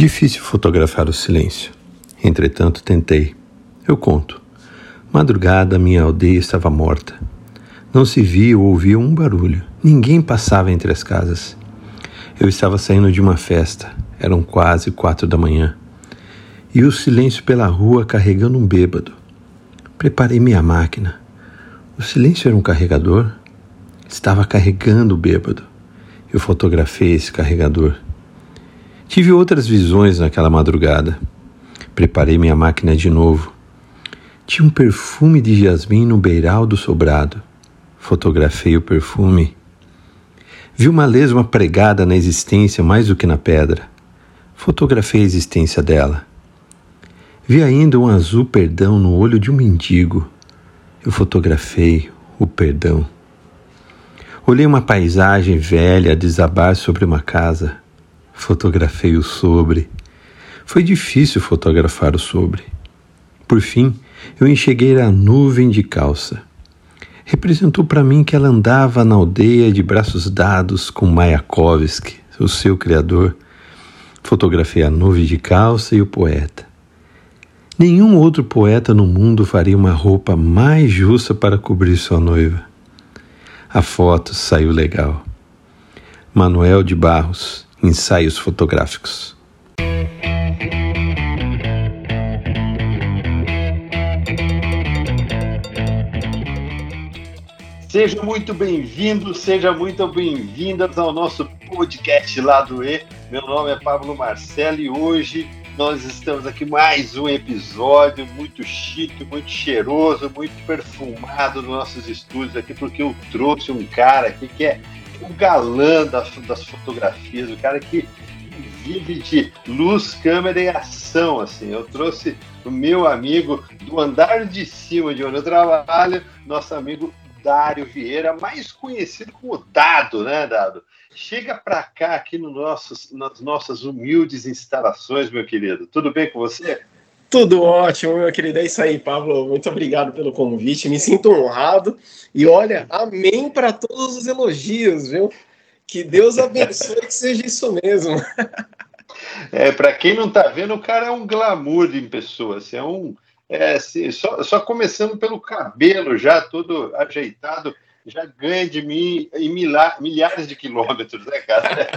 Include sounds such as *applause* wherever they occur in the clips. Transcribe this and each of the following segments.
Difícil fotografar o silêncio. Entretanto, tentei. Eu conto. Madrugada, minha aldeia estava morta. Não se via ou ouvia um barulho. Ninguém passava entre as casas. Eu estava saindo de uma festa. Eram quase quatro da manhã. E o silêncio pela rua carregando um bêbado. Preparei minha máquina. O silêncio era um carregador? Estava carregando o bêbado. Eu fotografei esse carregador. Tive outras visões naquela madrugada. Preparei minha máquina de novo. Tinha um perfume de jasmim no beiral do sobrado. Fotografei o perfume. Vi uma lesma pregada na existência mais do que na pedra. Fotografei a existência dela. Vi ainda um azul perdão no olho de um mendigo. Eu fotografei o perdão. Olhei uma paisagem velha desabar sobre uma casa. Fotografei o sobre. Foi difícil fotografar o sobre. Por fim, eu enxerguei a nuvem de calça. Representou para mim que ela andava na aldeia de braços dados com Mayakovsky, o seu criador. Fotografei a nuvem de calça e o poeta. Nenhum outro poeta no mundo faria uma roupa mais justa para cobrir sua noiva. A foto saiu legal. Manuel de Barros, Ensaios fotográficos. Seja muito bem-vindo, seja muito bem-vindas ao nosso podcast Lado E. Meu nome é Pablo Marcelo e hoje nós estamos aqui mais um episódio muito chique, muito cheiroso, muito perfumado nos nossos estúdios aqui, porque eu trouxe um cara aqui que é o galã das, das fotografias, o cara que vive de luz, câmera e ação, assim. Eu trouxe o meu amigo do andar de cima de onde eu trabalho, nosso amigo Dário Vieira, mais conhecido como Dado, né, Dado? Chega para cá aqui no nossos, nas nossas humildes instalações, meu querido. Tudo bem com você? Tudo ótimo, meu querido. É isso aí, Pablo. Muito obrigado pelo convite. Me sinto honrado. E olha, amém para todos os elogios, viu? Que Deus abençoe que seja isso mesmo. *laughs* É, para quem não está vendo, o cara é um glamour em pessoa. Assim, é um, é, assim, só, só começando pelo cabelo já todo ajeitado, já ganha de mim em milhares de quilômetros, né, cara?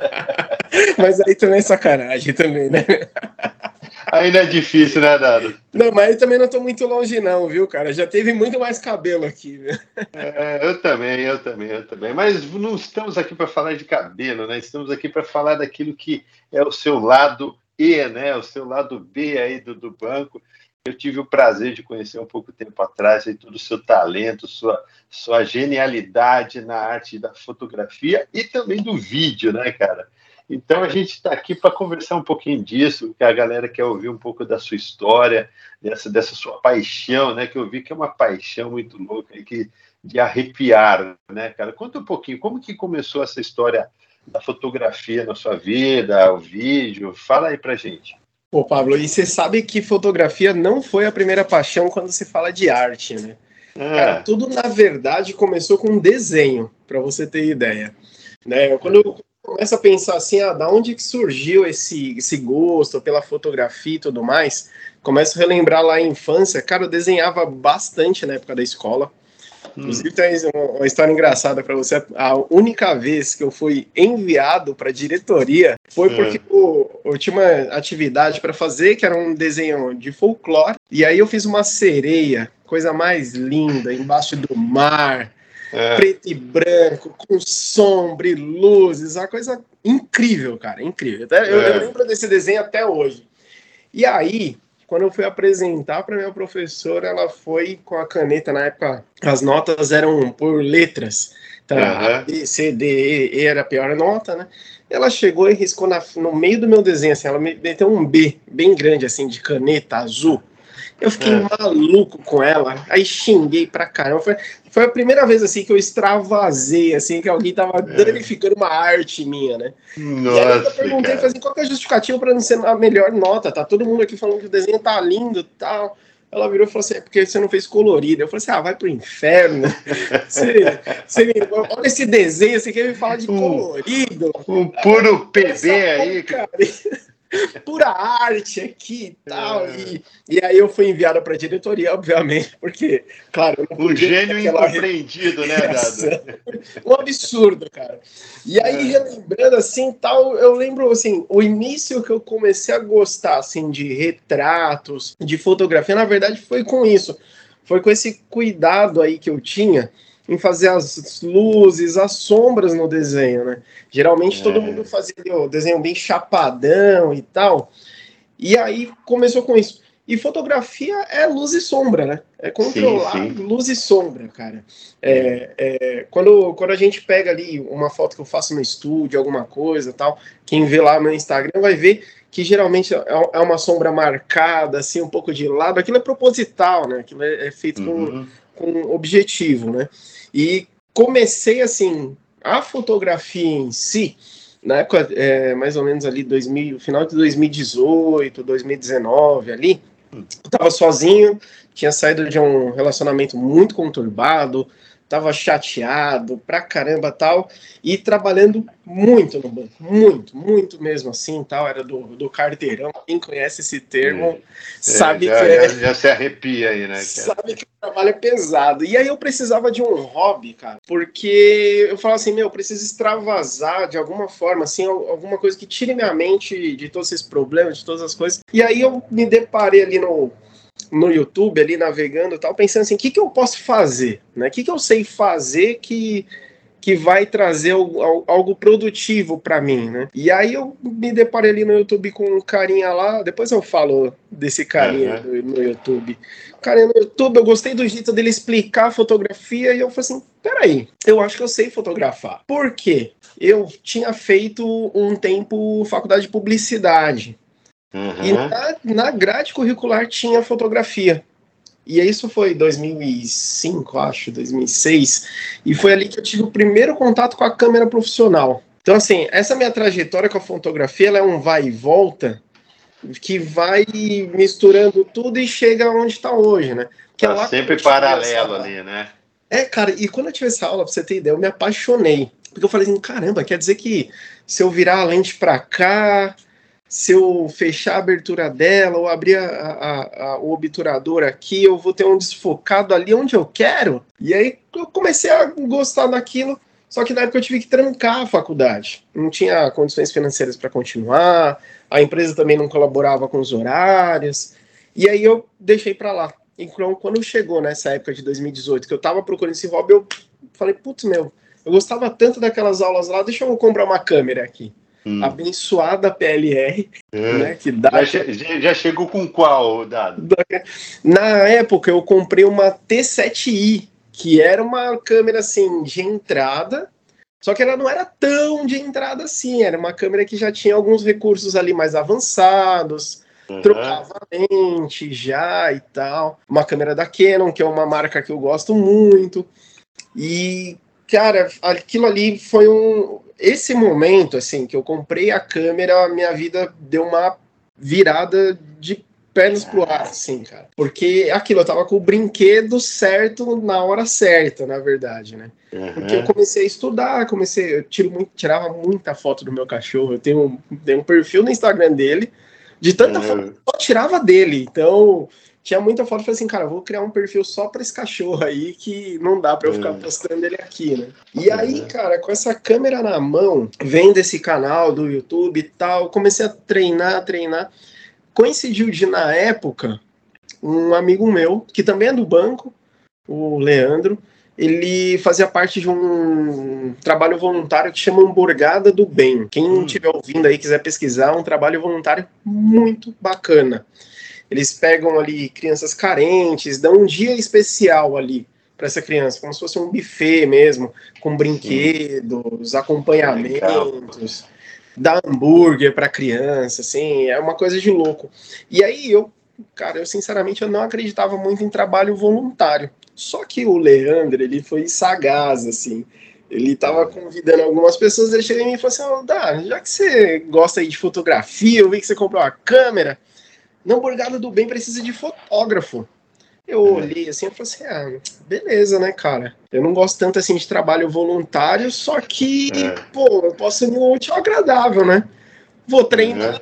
*laughs* Mas aí também é sacanagem também, né? *laughs* Ainda é difícil, né, Dado? Não, mas também não estou muito longe, não, viu, cara? Já teve muito mais cabelo aqui, viu? É, eu também, eu também, eu também. Mas não estamos aqui para falar de cabelo, né? Estamos aqui para falar daquilo que é o seu lado E, né? O seu lado B aí do, do banco. Eu tive o prazer de conhecer um pouco tempo atrás aí, todo o seu talento, sua, sua genialidade na arte da fotografia e também do vídeo, né, cara? Então a gente está aqui para conversar um pouquinho disso, que a galera quer ouvir um pouco da sua história, dessa, dessa sua paixão, né? Que eu vi que é uma paixão muito louca que, de arrepiar, né, cara? Conta um pouquinho, como que começou essa história da fotografia na sua vida, o vídeo? Fala aí pra gente. Pô, Pablo, e você sabe que fotografia não foi a primeira paixão quando se fala de arte, né? É. Cara, tudo na verdade começou com um desenho, para você ter ideia. Né? Quando eu começo a pensar assim, ah, da onde que surgiu esse, esse gosto pela fotografia e tudo mais, começo a relembrar lá a infância, cara, eu desenhava bastante na época da escola. Inclusive, tem uma história engraçada para você. A única vez que eu fui enviado para a diretoria foi é. porque eu, eu, tinha uma atividade para fazer, que era um desenho de folclore, e aí eu fiz uma sereia, coisa mais linda, embaixo do mar. É. preto e branco, com sombra e luzes, uma coisa incrível, cara, incrível. Eu, é. eu, lembro desse desenho até hoje. E aí, quando eu fui apresentar para minha professora, ela foi com a caneta, na época as notas eram por letras. Então, uhum. B, C, D, E, era a pior nota, né? Ela chegou e riscou na, no meio do meu desenho, assim, ela meteu um B bem grande, assim, de caneta azul. Eu fiquei é. maluco com ela, aí xinguei pra caramba. Foi, foi a primeira vez assim que eu extravasei, assim, que alguém tava é. danificando uma arte minha, né? Nossa, e aí eu perguntei, assim, qual que é a justificativa pra não ser a melhor nota? Tá todo mundo aqui falando que o desenho tá lindo e tal. Ela virou e falou assim: é porque você não fez colorido. Eu falei assim: ah, vai pro inferno. *laughs* você, você, olha esse desenho, você quer me falar de colorido? Um puro PB aí. Cara. *laughs* pura arte aqui e tal. É. E, e aí eu fui enviado para a diretoria, obviamente, porque, claro. Um gênio incompreendido, né, *laughs* Dado? um absurdo, cara. E aí, é. relembrando assim, tal, eu lembro assim, o início que eu comecei a gostar assim, de retratos, de fotografia, na verdade, foi com isso. Foi com esse cuidado aí que eu tinha em fazer as luzes, as sombras no desenho, né? Geralmente é. todo mundo fazia o desenho bem chapadão e tal. E aí começou com isso. E fotografia é luz e sombra, né? É controlar sim, sim. luz e sombra, cara. É, é, quando, quando a gente pega ali uma foto que eu faço no estúdio, alguma coisa tal, quem vê lá no Instagram vai ver que geralmente é, é uma sombra marcada, assim, um pouco de lado. Aquilo é proposital, né? Aquilo é, é feito uhum. com, com objetivo, né? E comecei assim, a fotografia em si, na época, é, mais ou menos ali, 2000, final de 2018, 2019 ali, eu tava sozinho, tinha saído de um relacionamento muito conturbado, tava chateado pra caramba tal, e trabalhando muito no banco, muito, muito mesmo assim, tal, era do, do carteirão, quem conhece esse termo é, sabe já, que é, já, já, se arrepia aí, né? Sabe que o trabalho é pesado, e aí eu precisava de um hobby, cara, porque eu falava assim, meu, eu preciso extravasar de alguma forma, assim, alguma coisa que tire minha mente de todos esses problemas, de todas as coisas, e aí eu me deparei ali no no YouTube ali navegando e tal, pensando assim, o que, que eu posso fazer, né? O que, que eu sei fazer que que vai trazer algo, algo produtivo para mim, né? E aí eu me deparei ali no YouTube com um carinha lá, depois eu falo desse carinha uhum. no, no, YouTube. Carinha no YouTube, eu gostei do jeito dele explicar a fotografia e eu falei assim, peraí, eu acho que eu sei fotografar. Por quê? Eu tinha feito um tempo faculdade de publicidade. Uhum. E na, na grade curricular tinha fotografia. E isso foi 2005, acho, 2006. E foi ali que eu tive o primeiro contato com a câmera profissional. Então, assim, essa minha trajetória com a fotografia ela é um vai e volta que vai misturando tudo e chega onde está hoje, né? Que tá é sempre paralelo ali, né? É, cara, e quando eu tive essa aula, pra você ter ideia, eu me apaixonei. Porque eu falei assim, caramba, quer dizer que se eu virar a lente para cá, se eu fechar a abertura dela ou abrir a, a, a, o obturador aqui, eu vou ter um desfocado ali onde eu quero. E aí eu comecei a gostar daquilo. Só que na época eu tive que trancar a faculdade. Não tinha condições financeiras para continuar, a empresa também não colaborava com os horários. E aí eu deixei para lá. Então, quando chegou nessa época de 2018, que eu estava procurando esse hobby, eu falei, putz, meu, eu gostava tanto daquelas aulas lá, deixa eu comprar uma câmera aqui hum. abençoada PLR, é. né, que dá... já, já, chegou com qual dado? Na época eu comprei uma T7i, que era uma câmera assim de entrada, só que ela não era tão de entrada assim, era uma câmera que já tinha alguns recursos ali mais avançados, Uhum. trocava lente já e tal. Uma câmera da Canon, que é uma marca que eu gosto muito. E, cara, aquilo ali foi um esse momento, assim, que eu comprei a câmera, minha vida deu uma virada de pernas pro ar, assim, cara. Porque aquilo, eu tava com o brinquedo certo na hora certa, na verdade, né? Uhum. Porque eu comecei a estudar, comecei, eu tiro muito, tirava muita foto do meu cachorro. Eu tenho, tenho um perfil no Instagram dele, de tanta uhum. foto que eu tirava dele. Então, tinha muita foto, falei assim, cara, vou criar um perfil só para esse cachorro aí que não dá para eu ficar hum. postando ele aqui, né? E aí, cara, com essa câmera na mão, vendo esse canal do YouTube e tal, comecei a treinar, treinar. Coincidiu de, na época, um amigo meu, que também é do banco, o Leandro, ele fazia parte de um trabalho voluntário que chama Hamburgada do Bem. Quem estiver hum. ouvindo aí quiser pesquisar, é um trabalho voluntário muito bacana. Eles pegam ali crianças carentes, dão um dia especial ali para essa criança, como se fosse um buffet mesmo, com brinquedos, Sim. acompanhamentos, dá hambúrguer para criança, assim, é uma coisa de louco. E aí eu, cara, eu sinceramente eu não acreditava muito em trabalho voluntário. Só que o Leandro, ele foi sagaz, assim. Ele estava convidando algumas pessoas, ele chegou em mim e falou assim: oh, Dá, já que você gosta aí de fotografia, eu vi que você comprou uma câmera, não, Borgada do Bem precisa de fotógrafo. Eu é. olhei assim e falei assim: ah, beleza, né, cara? Eu não gosto tanto assim de trabalho voluntário, só que, é. pô, eu posso unir um útil agradável, né? Vou treinar,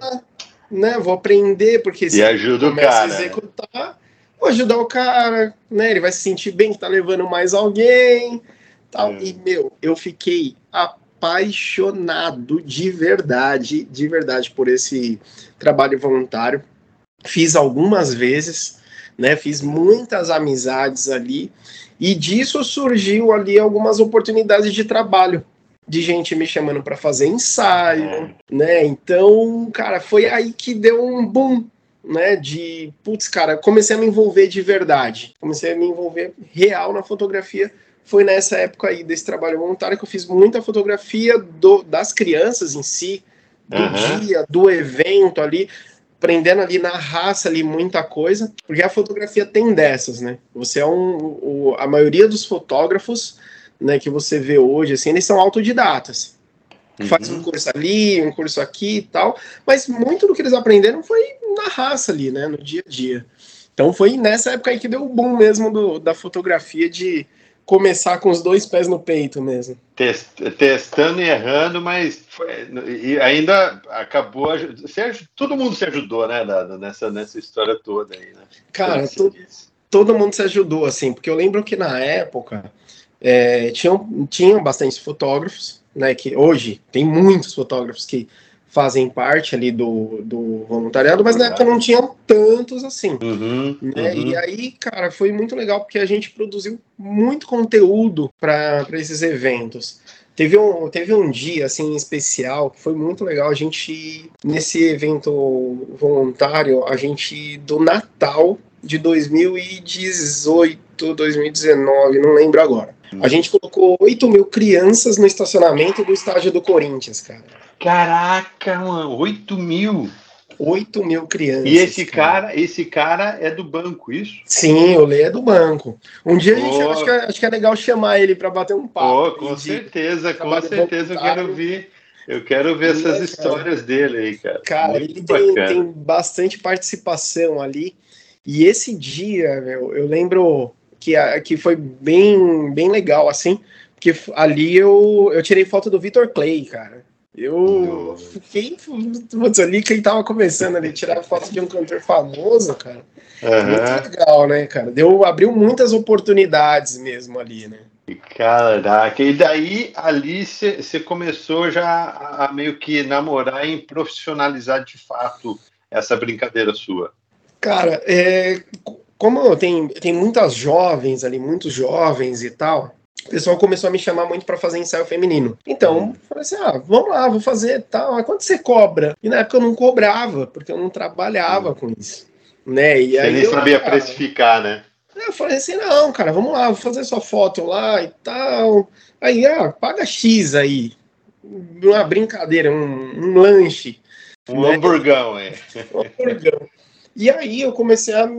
né? Vou aprender, porque se ajuda o cara. a né? executar, vou ajudar o cara, né? Ele vai se sentir bem que tá levando mais alguém. Tal. É. E, meu, eu fiquei apaixonado de verdade, de verdade, por esse trabalho voluntário. Fiz algumas vezes, né? Fiz muitas amizades ali. E disso surgiu ali algumas oportunidades de trabalho de gente me chamando para fazer ensaio, é. né? Então, cara, foi aí que deu um boom, né? De putz, cara, comecei a me envolver de verdade, comecei a me envolver real na fotografia. Foi nessa época aí desse trabalho voluntário que eu fiz muita fotografia do, das crianças em si, do uhum. dia, do evento ali, aprendendo ali na raça ali muita coisa, porque a fotografia tem dessas, né? Você é um, o, a maioria dos fotógrafos né, que você vê hoje, assim, eles são autodidatas. Uhum. Faz um curso ali, um curso aqui e tal, mas muito do que eles aprenderam foi na raça ali, né, no dia a dia. Então foi nessa época aí que deu o boom mesmo do, da fotografia de começar com os dois pés no peito mesmo. Test, testando e errando, mas foi, e ainda acabou. Você, todo mundo se ajudou, né, nessa, nessa história toda aí, né? Cara, to, todo mundo se ajudou, assim, porque eu lembro que na época é, tinham, tinham bastante fotógrafos, né? Que hoje tem muitos fotógrafos que fazem parte ali do, do voluntariado, mas na época não tinham tantos assim. Uhum, né? uhum. E aí, cara, foi muito legal porque a gente produziu muito conteúdo para esses eventos. Teve um, teve um dia assim especial que foi muito legal. A gente, nesse evento voluntário, a gente, do Natal de 2018, 2019, não lembro agora. A gente colocou 8 mil crianças no estacionamento do estádio do Corinthians, cara. Caraca, mano, 8 mil. 8 mil crianças. E esse cara, cara, esse cara é do banco, isso? Sim, o Lê é do banco. Um dia oh. a gente acho que, é, acho que é legal chamar ele para bater um papo. Oh, com certeza, com certeza eu quero ver. Eu quero ver essas é, histórias dele aí, cara. Cara, Muito ele tem, tem, bastante participação ali. E esse dia, meu, eu lembro que, que foi bem, bem legal, assim, porque ali eu, eu tirei foto do Vitor Clay, cara. Eu fiquei putz, ali quem tava começando ali, tirar foto de um cantor famoso, cara. Uhum. Muito legal, né, cara? Deu, abriu muitas oportunidades mesmo ali, né? Caraca, e daí ali você começou já a, a meio que namorar e profissionalizar de fato essa brincadeira sua. Cara, é, como tem, tem muitas jovens ali, muitos jovens e tal, o pessoal começou a me chamar muito para fazer ensaio feminino. Então, falei assim: ah, vamos lá, vou fazer tal. Mas quanto você cobra? E na época eu não cobrava, porque eu não trabalhava com isso. Né? E você aí nem eu, sabia cara, precificar, né? Eu falei assim: não, cara, vamos lá, vou fazer sua foto lá e tal. Aí, ah, paga X aí. Uma brincadeira, um, um lanche. Um né? hamburgão, é. Um hamburgão. E aí eu comecei a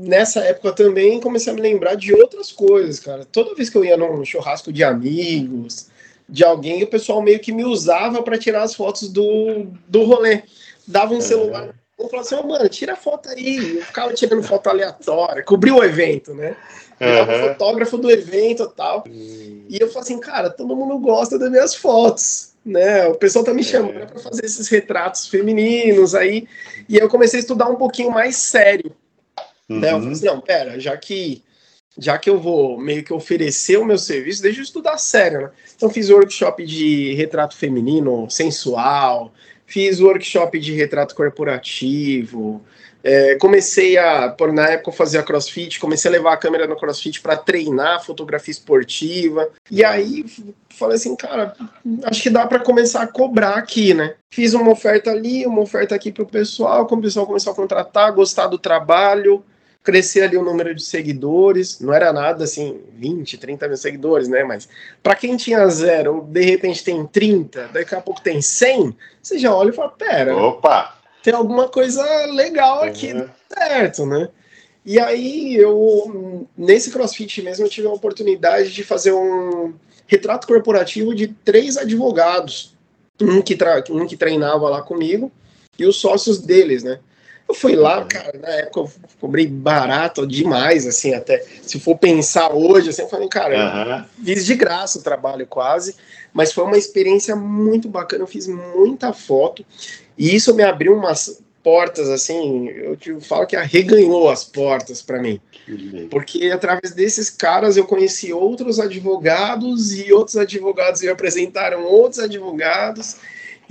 nessa época também comecei a me lembrar de outras coisas, cara. Toda vez que eu ia num churrasco de amigos, de alguém, o pessoal meio que me usava para tirar as fotos do, do rolê. Dava um uhum. celular, eu falava assim, oh, mano, tira a foto aí. Eu ficava tirando foto aleatória, cobriu o evento, né? Uhum. fotógrafo do evento e tal. Uhum. E eu falei assim, cara, todo mundo gosta das minhas fotos. Né, o pessoal tá me chamando é. para fazer esses retratos femininos aí, e eu comecei a estudar um pouquinho mais sério, Uhum. Né? Eu falei assim, não, pera, já que já que eu vou meio que oferecer o meu serviço, deixa eu estudar sério, né? Então fiz workshop de retrato feminino sensual, fiz workshop de retrato corporativo, é, comecei a, por na época eu fazia crossfit, comecei a levar a câmera no crossfit para treinar fotografia esportiva. E aí falei assim, cara, acho que dá para começar a cobrar aqui, né? Fiz uma oferta ali, uma oferta aqui pro pessoal, o pessoal começou a contratar, gostar do trabalho crescer ali o número de seguidores, não era nada assim, 20, 30 mil seguidores, né? Mas para quem tinha zero, de repente tem 30, daqui a pouco tem 100, você já olha e fala: pera, opa, tem alguma coisa legal aqui, uhum. certo, né? E aí eu, nesse crossfit mesmo, eu tive a oportunidade de fazer um retrato corporativo de três advogados, um que, um que treinava lá comigo e os sócios deles, né? Eu fui lá, cara, na época eu cobrei barato demais, assim, até. Se for pensar hoje, assim, eu falei, cara, uhum. fiz de graça o trabalho quase, mas foi uma experiência muito bacana, eu fiz muita foto, e isso me abriu umas portas, assim, eu te falo que arreganhou as portas para mim. Porque através desses caras eu conheci outros advogados e outros advogados me apresentaram outros advogados.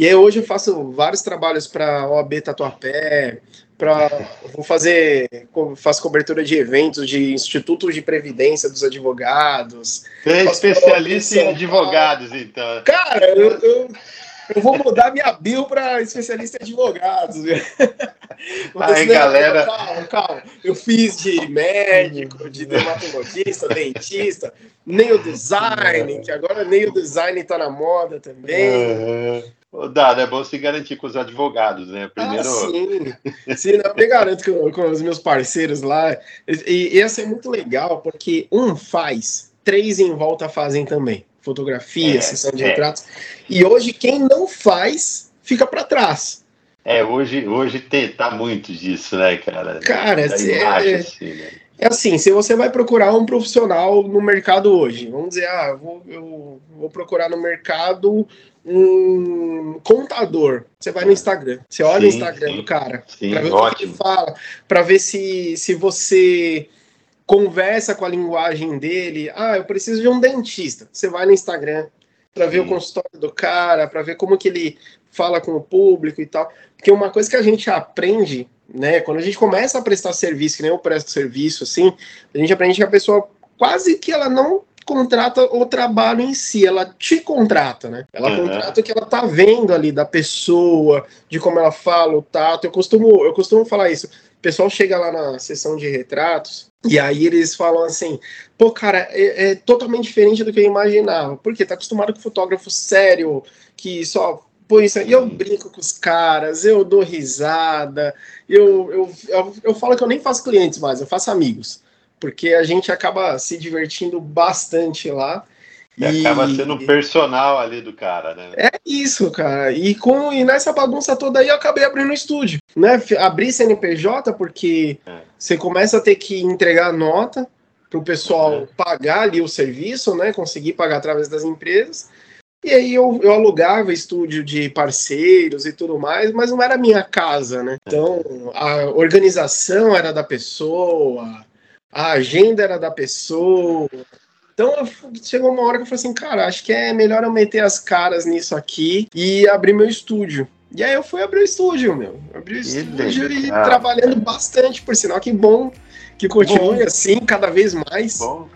E aí hoje eu faço vários trabalhos para OAB Tatuapé, para vou fazer faço cobertura de eventos de institutos de previdência dos advogados. Você é especialista em advogados, então. Cara, eu, eu eu vou mudar minha bio para especialista em advogados. *laughs* Aí, galera. Calma, calma. Eu fiz de médico, de dermatologista, dentista, nem o design, que agora nem o design está na moda também. Uhum. Dado, é bom se garantir com os advogados, né? Primeiro. Ah, sim, sim eu me garanto com, com os meus parceiros lá. E, e é muito legal, porque um faz, três em volta fazem também fotografia, é, sessão de é. retratos. E hoje quem não faz fica para trás. É, hoje, hoje tem, tá muito disso, né, cara? Cara, é, assim, né? é assim, se você vai procurar um profissional no mercado hoje, vamos dizer, ah, eu vou, eu vou procurar no mercado um contador. Você vai no Instagram, você olha sim, o Instagram sim, do cara, para ver o que ele fala, para ver se, se você conversa com a linguagem dele. Ah, eu preciso de um dentista. Você vai no Instagram para ver o consultório do cara, para ver como que ele fala com o público e tal. Porque uma coisa que a gente aprende, né, quando a gente começa a prestar serviço, que nem eu presto serviço, assim, a gente aprende que a pessoa quase que ela não contrata o trabalho em si, ela te contrata, né? Ela uhum. contrata o que ela tá vendo ali da pessoa, de como ela fala, o tato. Eu costumo, eu costumo falar isso. O pessoal chega lá na sessão de retratos, e aí eles falam assim, pô, cara, é, é, totalmente diferente do que eu imaginava. Porque tá acostumado com fotógrafo sério, que só põe isso. E eu brinco com os caras, eu dou risada, eu, eu, eu, eu falo que eu nem faço clientes mais, eu faço amigos. Porque a gente acaba se divertindo bastante lá. E, e, acaba sendo um personal ali do cara, né? É isso, cara. E, com, e nessa bagunça toda aí eu acabei abrindo o estúdio. Né? Abri CNPJ porque é. você começa a ter que entregar nota para o pessoal uhum. pagar ali o serviço, né? Conseguir pagar através das empresas. E aí eu, eu alugava estúdio de parceiros e tudo mais, mas não era minha casa, né? Então a organização era da pessoa, a agenda era da pessoa, então chegou uma hora que eu falei assim, cara, acho que é melhor eu meter as caras nisso aqui e abrir meu estúdio. E aí eu fui abrir o estúdio, meu. Abri o estúdio e trabalhando bastante, por sinal, que bom que continue bom. assim, cada vez mais. Bom.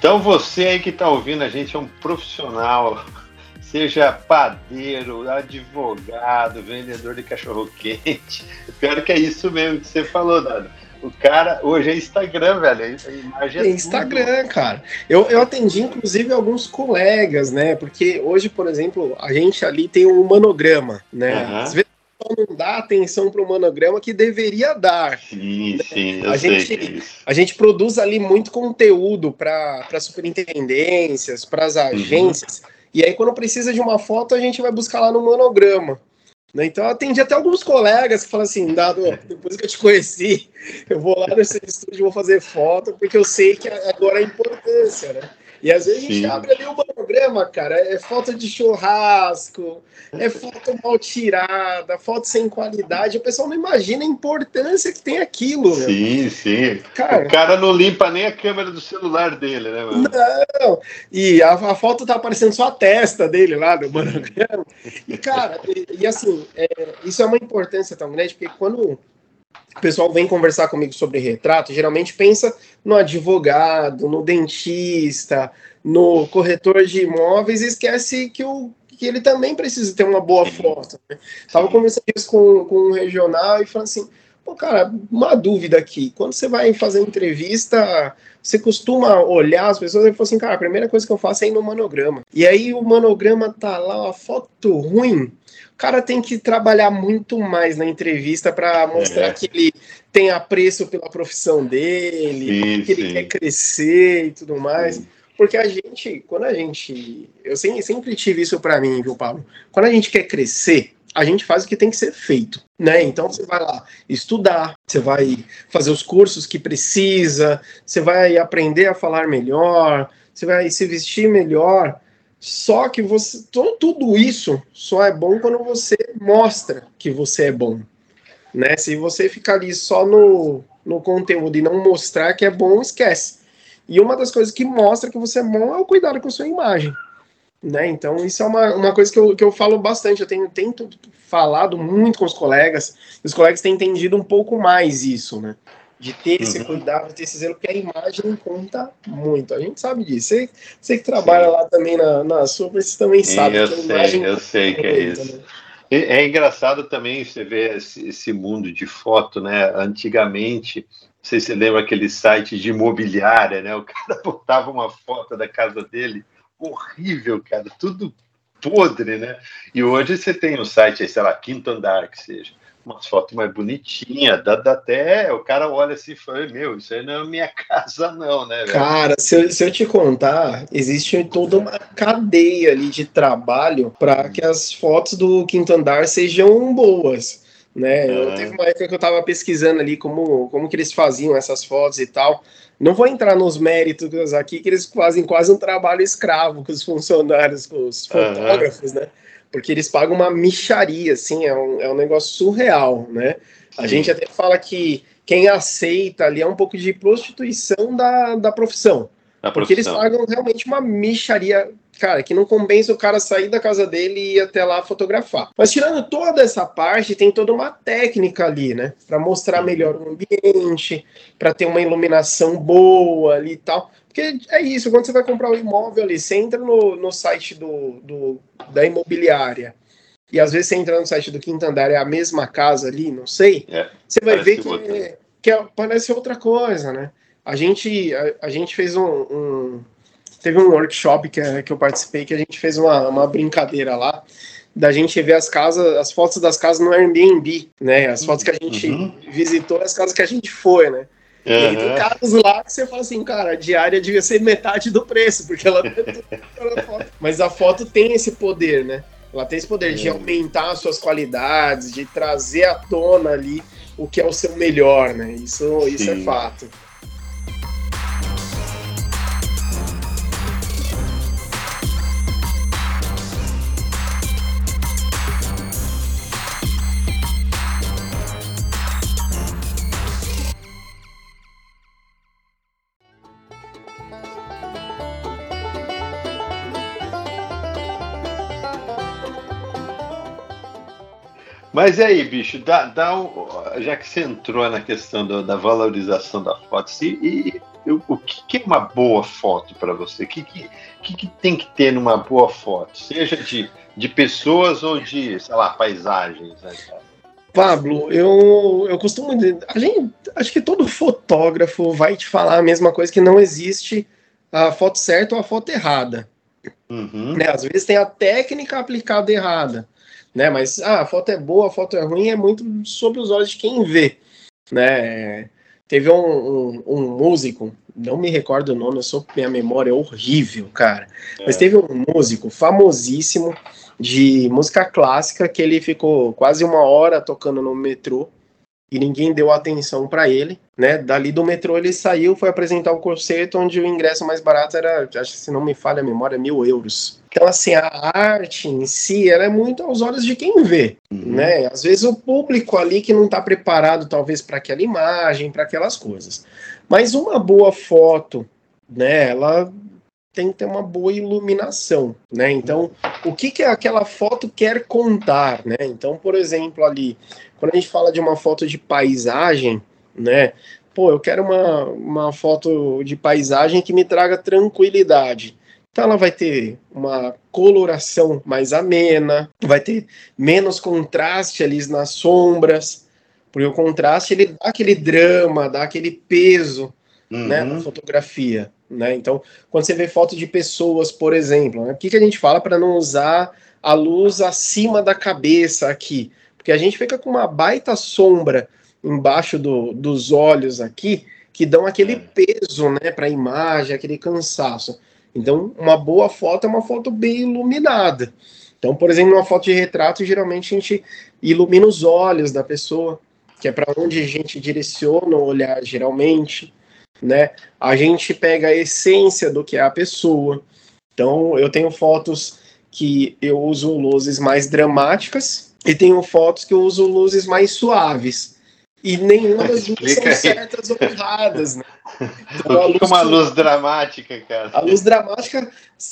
Então você aí que está ouvindo a gente é um profissional, *laughs* seja padeiro, advogado, vendedor de cachorro *laughs* quente. Pior que é isso mesmo que você falou, Dado. O cara hoje é Instagram, velho. A imagem é, é Instagram, tudo. cara. Eu, eu atendi, inclusive, alguns colegas, né? Porque hoje, por exemplo, a gente ali tem um manograma, né? Uhum. Às vezes não dá atenção para o monograma que deveria dar. Sim, né? sim, a gente, é a gente produz ali muito conteúdo para superintendências, para as uhum. agências, uhum. e aí quando precisa de uma foto, a gente vai buscar lá no monograma. Né? Então eu atendi até alguns colegas que falam assim, Dado, depois que eu te conheci, eu vou lá seu estúdio vou fazer foto, porque eu sei que agora é a importância, né? E às vezes Sim. a gente abre ali o monograma, cara, é foto de churrasco, é foto mal tirada, foto sem qualidade. O pessoal não imagina a importância que tem aquilo. Sim, meu. sim. Cara, o cara não limpa nem a câmera do celular dele, né, mano? Não, e a, a foto tá aparecendo só a testa dele lá no monograma. E, cara, e, e assim, é, isso é uma importância tão grande, porque quando o pessoal vem conversar comigo sobre retrato, geralmente pensa no advogado, no dentista, no corretor de imóveis e esquece que, o, que ele também precisa ter uma boa foto. Né? Tava conversando isso com, com um regional e falando assim, pô, cara, uma dúvida aqui, quando você vai fazer entrevista, você costuma olhar as pessoas e fala assim, cara, a primeira coisa que eu faço é ir no monograma. E aí o monograma tá lá, a foto ruim, cara tem que trabalhar muito mais na entrevista para mostrar é. que ele tem apreço pela profissão dele, sim, que sim. ele quer crescer e tudo mais. Sim. Porque a gente, quando a gente. Eu sempre, sempre tive isso para mim, viu, Paulo? Quando a gente quer crescer, a gente faz o que tem que ser feito, né? Então você vai lá estudar, você vai fazer os cursos que precisa, você vai aprender a falar melhor, você vai se vestir melhor. Só que você, tudo isso só é bom quando você mostra que você é bom, né? Se você ficar ali só no, no conteúdo e não mostrar que é bom, esquece. E uma das coisas que mostra que você é bom é o cuidado com a sua imagem. Né? Então, isso é uma, uma coisa que eu, que eu falo bastante. Eu tenho tento falado muito com os colegas, e os colegas têm entendido um pouco mais isso, né? De ter esse uhum. cuidado, de ter esse zelo, porque a imagem conta muito. A gente sabe disso. Você, você que trabalha Sim. lá também na, na Super, você também sabe. eu sei, eu sei que é isso. Né? É engraçado também você ver esse, esse, mundo de foto, né? Antigamente, não sei se você lembra aquele site de imobiliária, né? O cara *laughs* botava uma foto da casa dele horrível, cara, tudo podre, né? E hoje você tem um site, sei lá, Quinto Andar, que seja, umas fotos mais bonitinhas, dá, dá, até, o cara olha assim e fala, meu, isso aí não é minha *laughs* casa não, né? Velho? Cara, se eu, se eu te contar, existe toda uma cadeia ali de trabalho para que as fotos do Quinto Andar sejam boas. Né? Eu teve uma época que eu estava pesquisando ali como, como que eles faziam essas fotos e tal. Não vou entrar nos méritos aqui, que eles fazem quase um trabalho escravo com os funcionários, com os fotógrafos, uhum. né? Porque eles pagam uma micharia, assim, é um, é um negócio surreal, né? A gente até fala que quem aceita ali é um pouco de prostituição da, da profissão. Porque eles pagam realmente uma micharia, cara, que não compensa o cara sair da casa dele e ir até lá fotografar. Mas tirando toda essa parte, tem toda uma técnica ali, né? Para mostrar melhor o ambiente, para ter uma iluminação boa ali e tal. Porque é isso, quando você vai comprar um imóvel ali, você entra no, no site do, do, da imobiliária, e às vezes você entra no site do quinto andar, é a mesma casa ali, não sei, é, você vai ver que, é, que é, parece outra coisa, né? A gente, a, a gente fez um, um, Teve um workshop que, que eu participei que a gente fez uma, uma brincadeira lá da gente ver as casas, as fotos das casas no Airbnb, né? As fotos que a gente uhum. visitou, as casas que a gente foi, né? Uhum. E tem casos lá que você fala assim, cara, a diária devia ser metade do preço, porque ela. *laughs* Mas a foto tem esse poder, né? Ela tem esse poder de uhum. aumentar as suas qualidades, de trazer à tona ali o que é o seu melhor, né? Isso, isso é fato. Mas e aí, bicho, dá, dá um, já que você entrou na questão do, da valorização da foto, e, o que, que, é uma boa foto para você? O que, que, que, tem que ter numa boa foto? Seja de, de pessoas ou de, sei lá, paisagens, né, Pablo, eu, eu costumo a gente, acho que todo fotógrafo vai te falar a mesma coisa, que não existe a foto certa ou a foto errada. Uhum. Né? Às vezes tem a técnica aplicada errada né? Mas ah, a foto é boa, a foto é ruim, é muito sobre os olhos de quem vê, né? Teve um, um, um músico, não me recordo o nome, eu sou, minha memória é horrível, cara. É. Mas teve um músico famosíssimo de música clássica que ele ficou quase uma hora tocando no metrô e ninguém deu atenção para ele, né? Dali do metrô ele saiu, foi apresentar o concerto onde o ingresso mais barato era, acho que se não me falha a memória, mil euros. Então, assim, a arte em si, ela é muito aos olhos de quem vê, uhum. né? Às vezes o público ali que não está preparado, talvez, para aquela imagem, para aquelas coisas. Mas uma boa foto, né? Ela tem que ter uma boa iluminação, né? Então, o que, que aquela foto quer contar, né? Então, por exemplo, ali, quando a gente fala de uma foto de paisagem, né? Pô, eu quero uma, uma foto de paisagem que me traga tranquilidade. Então ela vai ter uma coloração mais amena, vai ter menos contraste ali nas sombras, porque o contraste ele dá aquele drama, dá aquele peso uhum. né, na fotografia. Né? Então, quando você vê foto de pessoas, por exemplo, né, o que, que a gente fala para não usar a luz acima da cabeça aqui? Porque a gente fica com uma baita sombra embaixo do, dos olhos aqui, que dão aquele é. peso né, para a imagem, aquele cansaço. Então, uma boa foto é uma foto bem iluminada. Então, por exemplo, numa foto de retrato, geralmente a gente ilumina os olhos da pessoa, que é para onde a gente direciona o olhar, geralmente, né? A gente pega a essência do que é a pessoa. Então, eu tenho fotos que eu uso luzes mais dramáticas e tenho fotos que eu uso luzes mais suaves. E nenhuma das duas são certas ou erradas, né? Então, *laughs* o que é uma luz dramática, cara? A luz dramática,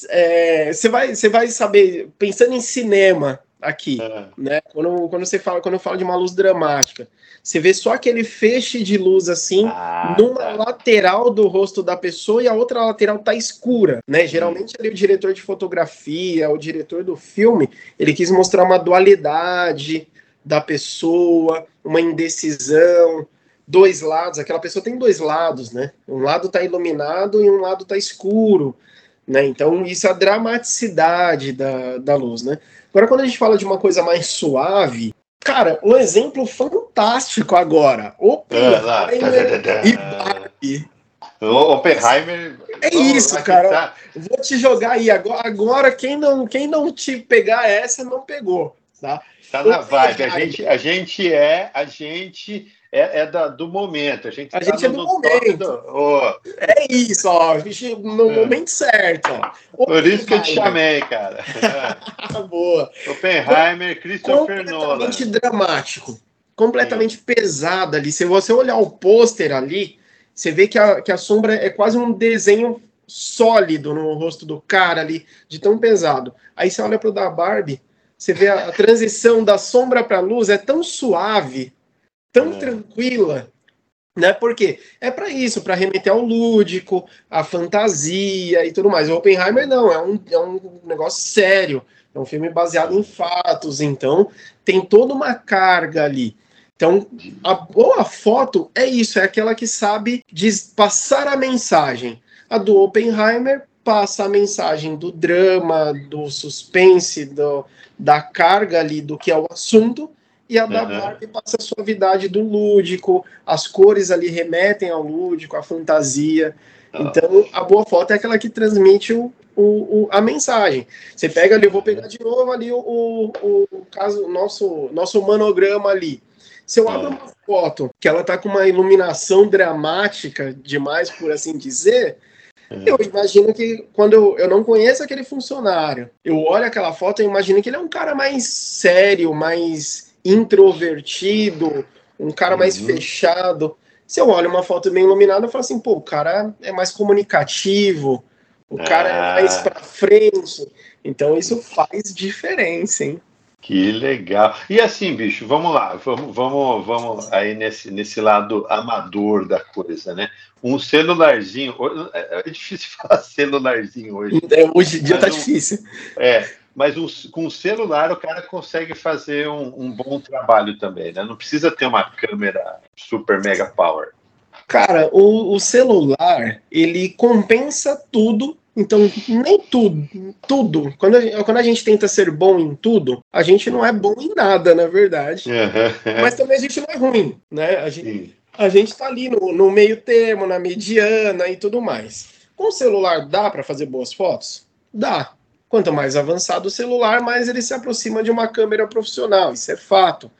é, você vai, você vai saber, pensando em cinema aqui, é. né? Quando, quando você fala, quando eu falo de uma luz dramática, você vê só aquele feixe de luz assim, ah, numa tá. lateral do rosto da pessoa e a outra lateral tá escura, né? Geralmente ali o diretor de fotografia, o diretor do filme, ele quis mostrar uma dualidade da pessoa, uma indecisão, dois lados. Aquela pessoa tem dois lados, né? Um lado está iluminado e um lado está escuro, né? Então isso é a dramaticidade da, da luz, né? Agora quando a gente fala de uma coisa mais suave, cara, um exemplo fantástico agora, Oppenheimer é, e Barbie. Oppenheimer. É isso, cara. Vou te jogar aí. Agora, agora quem, não, quem não te pegar essa não pegou. Tá? Tá na vibe. A gente, a gente é, a gente é, é da, do momento. A gente, a tá gente é do momento. Do... Oh. É isso, ó. No é. momento certo. Ó. Por isso que eu te chamei, cara. *laughs* Boa. Oppenheimer, Christopher Nolan. Completamente dramático. Completamente Sim. pesado ali. Se você olhar o pôster ali, você vê que a, que a sombra é quase um desenho sólido no rosto do cara ali, de tão pesado. Aí você olha pro da Barbie, você vê a, a transição da sombra para a luz é tão suave, tão é. tranquila, né? Porque é para isso, para remeter ao lúdico, à fantasia e tudo mais. O Oppenheimer não, é um, é um negócio sério, é um filme baseado em fatos, então tem toda uma carga ali. Então, a boa foto é isso, é aquela que sabe passar a mensagem. A do Oppenheimer passa a mensagem do drama, do suspense, do, da carga ali do que é o assunto, e a da uhum. Barbie passa a suavidade do lúdico, as cores ali remetem ao lúdico, à fantasia. Uhum. Então, a boa foto é aquela que transmite o, o, o, a mensagem. Você pega ali, eu vou pegar de novo ali o, o, o caso, nosso, nosso monograma ali. Se eu abro uma foto que ela tá com uma iluminação dramática demais, por assim dizer, eu imagino que quando eu, eu não conheço aquele funcionário, eu olho aquela foto e imagino que ele é um cara mais sério, mais introvertido, um cara uhum. mais fechado. Se eu olho uma foto bem iluminada, eu falo assim, pô, o cara é mais comunicativo, o cara é mais ah. pra frente. Então isso faz diferença, hein? Que legal. E assim, bicho, vamos lá, vamos, vamos, vamos aí nesse, nesse lado amador da coisa, né? Um celularzinho, é, é difícil *laughs* falar celularzinho hoje. É, hoje em dia tá um, difícil. É, mas um, com o celular o cara consegue fazer um, um, bom trabalho também, né? Não precisa ter uma câmera super mega power. Cara, o, o celular, ele compensa tudo então, nem tudo, tudo. Quando a, quando a gente tenta ser bom em tudo, a gente não é bom em nada, na verdade. Mas também a gente não é ruim, né? A gente, a gente tá ali no, no meio termo, na mediana e tudo mais. Com o celular dá para fazer boas fotos? Dá. Quanto mais avançado o celular, mais ele se aproxima de uma câmera profissional. Isso é fato.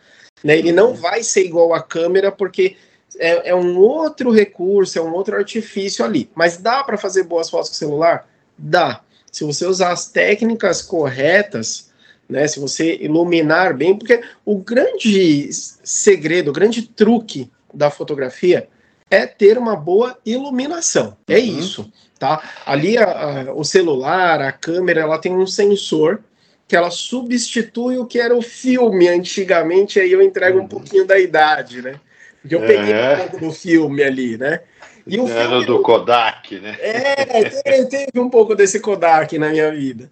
Né? Ele não vai ser igual à câmera porque é, é, um outro recurso, é um outro artifício ali. Mas dá para fazer boas fotos com o celular? Dá. Se você usar as técnicas corretas, né, se você iluminar bem, porque o grande segredo, o grande truque da fotografia é ter uma boa iluminação. É uhum. isso, tá? Ali a, a, o celular, a câmera, ela tem um sensor que ela substitui o que era o filme antigamente, aí eu entrego um uhum. pouquinho da idade, né? Porque eu peguei é. um pouco do filme ali, né? E o Era filme, do Kodak, né? É, teve, teve, um pouco desse Kodak na minha vida.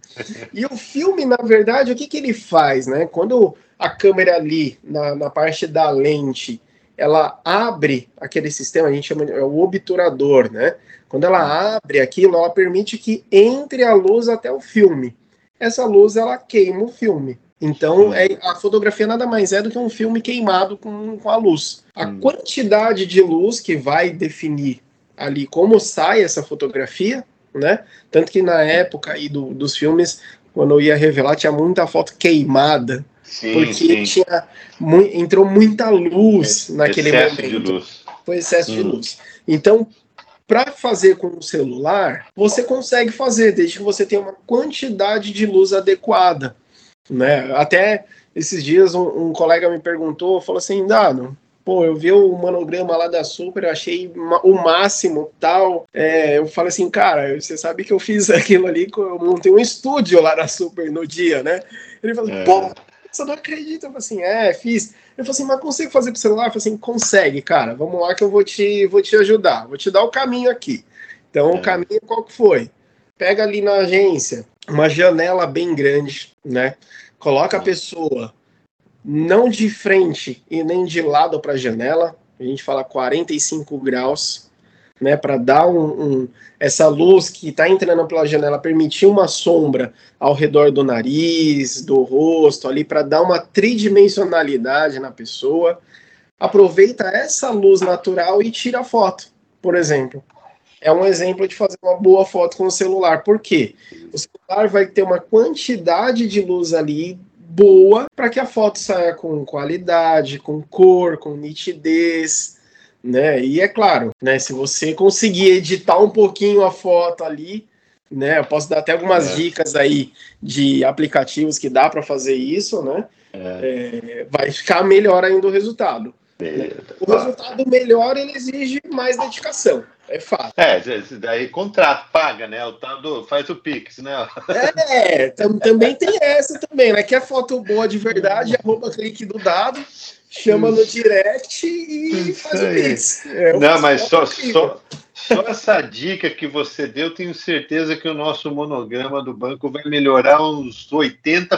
E o filme, na verdade, o que, que ele faz, né? Quando a câmera ali, na, na parte da lente, ela abre aquele sistema, a gente chama de é o obturador, né? Quando ela abre aquilo, ela permite que entre a luz até o filme. Essa luz, ela queima o filme. Então, é, a fotografia nada mais é do que um filme queimado com, com a luz. A hum. quantidade de luz que vai definir ali como sai essa fotografia, né? Tanto que na época aí do, dos filmes, quando eu ia revelar, tinha muita foto queimada. Sim, porque sim. Tinha, mu entrou muita luz naquele excesso momento. De luz. Foi excesso Hum. de luz. Então, para fazer com o celular, você consegue fazer, desde que você tenha uma quantidade de luz adequada. Né? Até esses dias um, um colega me perguntou, falou assim, Dado, pô, eu vi o monograma lá da Super, eu achei o máximo tal. É, eu falei assim, cara, você sabe que eu fiz *laughs* aquilo ali, eu montei um estúdio lá na Super no dia, né? Ele falou, É. pô, você não acredita? Eu falei assim, é, fiz. Ele falou assim, mas consigo fazer pro celular? Eu falei assim, consegue, cara, vamos lá que eu vou te, vou te ajudar, vou te dar o caminho aqui. Então, É. o caminho qual que foi? Pega ali na agência uma janela bem grande, né? Coloca a pessoa não de frente e nem de lado para a janela, a gente fala 45 graus, né? Para dar um, um- essa luz que está entrando pela janela, permitir uma sombra ao redor do nariz, do rosto, ali, para dar uma tridimensionalidade na pessoa. Aproveita essa luz natural e tira a foto, por exemplo. É um exemplo de fazer uma boa foto com o celular. Por quê? O celular vai ter uma quantidade de luz ali boa para que a foto saia com qualidade, com cor, com nitidez, né? E é claro, né? Se você conseguir editar um pouquinho a foto ali, né? Eu posso dar até algumas É. dicas aí de aplicativos que dá para fazer isso, né? É, É, vai ficar melhor ainda o resultado. beleza. O resultado melhor ele exige mais dedicação, é fato. É, daí contrato, paga, né? O tal do, faz o Pix, né? É, tam- também tem essa também, né? Quer foto boa de verdade, arroba clique do dado, chama no direct e Isso faz o pix. É, Não, mas só, só, só essa dica que você deu, tenho certeza que o nosso monograma do banco vai melhorar uns 80%.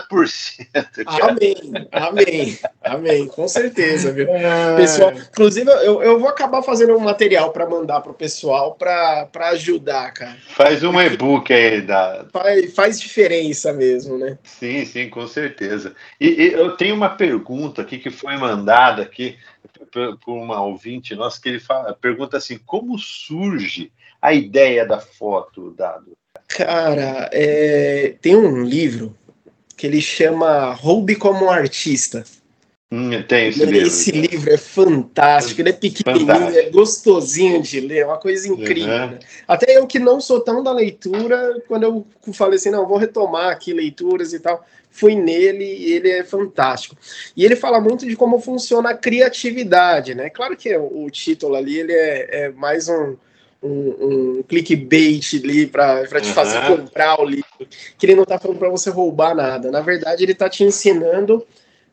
cara. *laughs* Amém, amém, amém, com certeza, viu? É. Pessoal, inclusive eu, eu vou acabar fazendo um material para mandar pro pessoal para ajudar, cara. Faz um e-book aí da. Faz, faz diferença mesmo, né? Sim, sim, com certeza. E, e eu tenho uma pergunta aqui que foi mandada aqui por uma ouvinte nossa que ele fala, pergunta assim: como surge a ideia da foto, dado? Cara, é, tem um livro que ele chama Roube como Artista. Hum, tem esse livro. Esse livro é fantástico, ele é pequenininho, Fantástico. é gostosinho de ler, é uma coisa incrível. Uhum. né? Até eu que não sou tão da leitura, quando eu falei assim, não, vou retomar aqui leituras e tal, fui nele e ele é fantástico. E ele fala muito de como funciona a criatividade, né? Claro que o, título ali, ele é, é mais um, um, um clickbait ali para te fazer Uhum. comprar o livro, que ele não tá falando para você roubar nada. Na verdade, ele tá te ensinando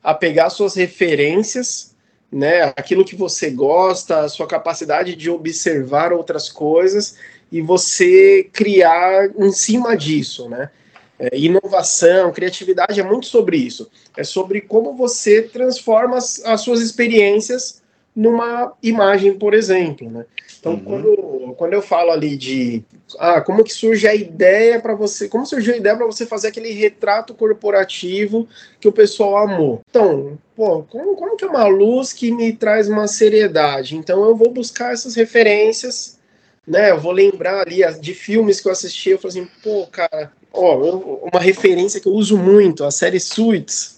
a pegar suas referências, né, aquilo que você gosta, a sua capacidade de observar outras coisas e você criar em cima disso, né? É, inovação, criatividade é muito sobre isso. É sobre como você transforma as, as suas experiências numa imagem, por exemplo, né? Então, Uhum. quando, quando eu falo ali de ah, como que surge a ideia para você, como surgiu a ideia para você fazer aquele retrato corporativo que o pessoal amou. Então, pô, como, como que é uma luz que me traz uma seriedade? Então eu vou buscar essas referências, né? Eu vou lembrar ali de filmes que eu assisti, eu falo assim, pô, cara, ó, eu- uma referência que eu uso muito, a série Suits,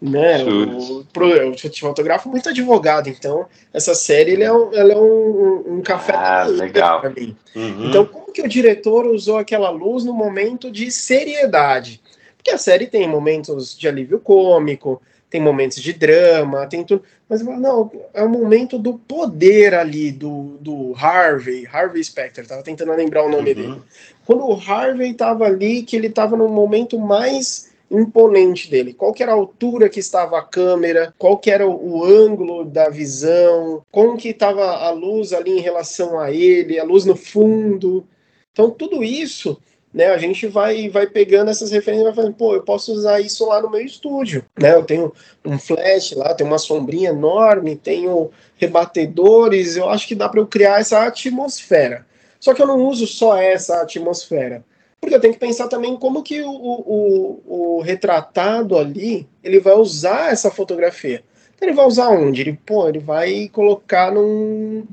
né? O, eu te fotografo muito advogado, então essa série ele é um, ela é um, um, café Ah, legal. pra mim. Uhum. Então, como que o diretor usou aquela luz no momento de seriedade? Porque a série tem momentos de alívio cômico, tem momentos de drama, tem tudo. Mas não, é o momento do poder ali do, do Harvey, Harvey Specter, tava tentando lembrar o nome dele. Uhum. Quando o Harvey tava ali, que ele tava no momento mais imponente dele. Qual era a altura que estava a câmera, qual era o, o ângulo da visão, como que estava a luz ali em relação a ele, a luz no fundo. Então tudo isso, né, a gente vai vai pegando essas referências e vai falando, pô, eu posso usar isso lá no meu estúdio, né? Eu tenho um flash lá, tem uma sombrinha enorme, tenho rebatedores, eu acho que dá para eu criar essa atmosfera. Só que eu não uso só essa atmosfera. Porque eu tenho que pensar também como que o, o, o retratado ali, ele vai usar essa fotografia. Então, ele vai usar onde? Ele, pô, ele vai colocar num,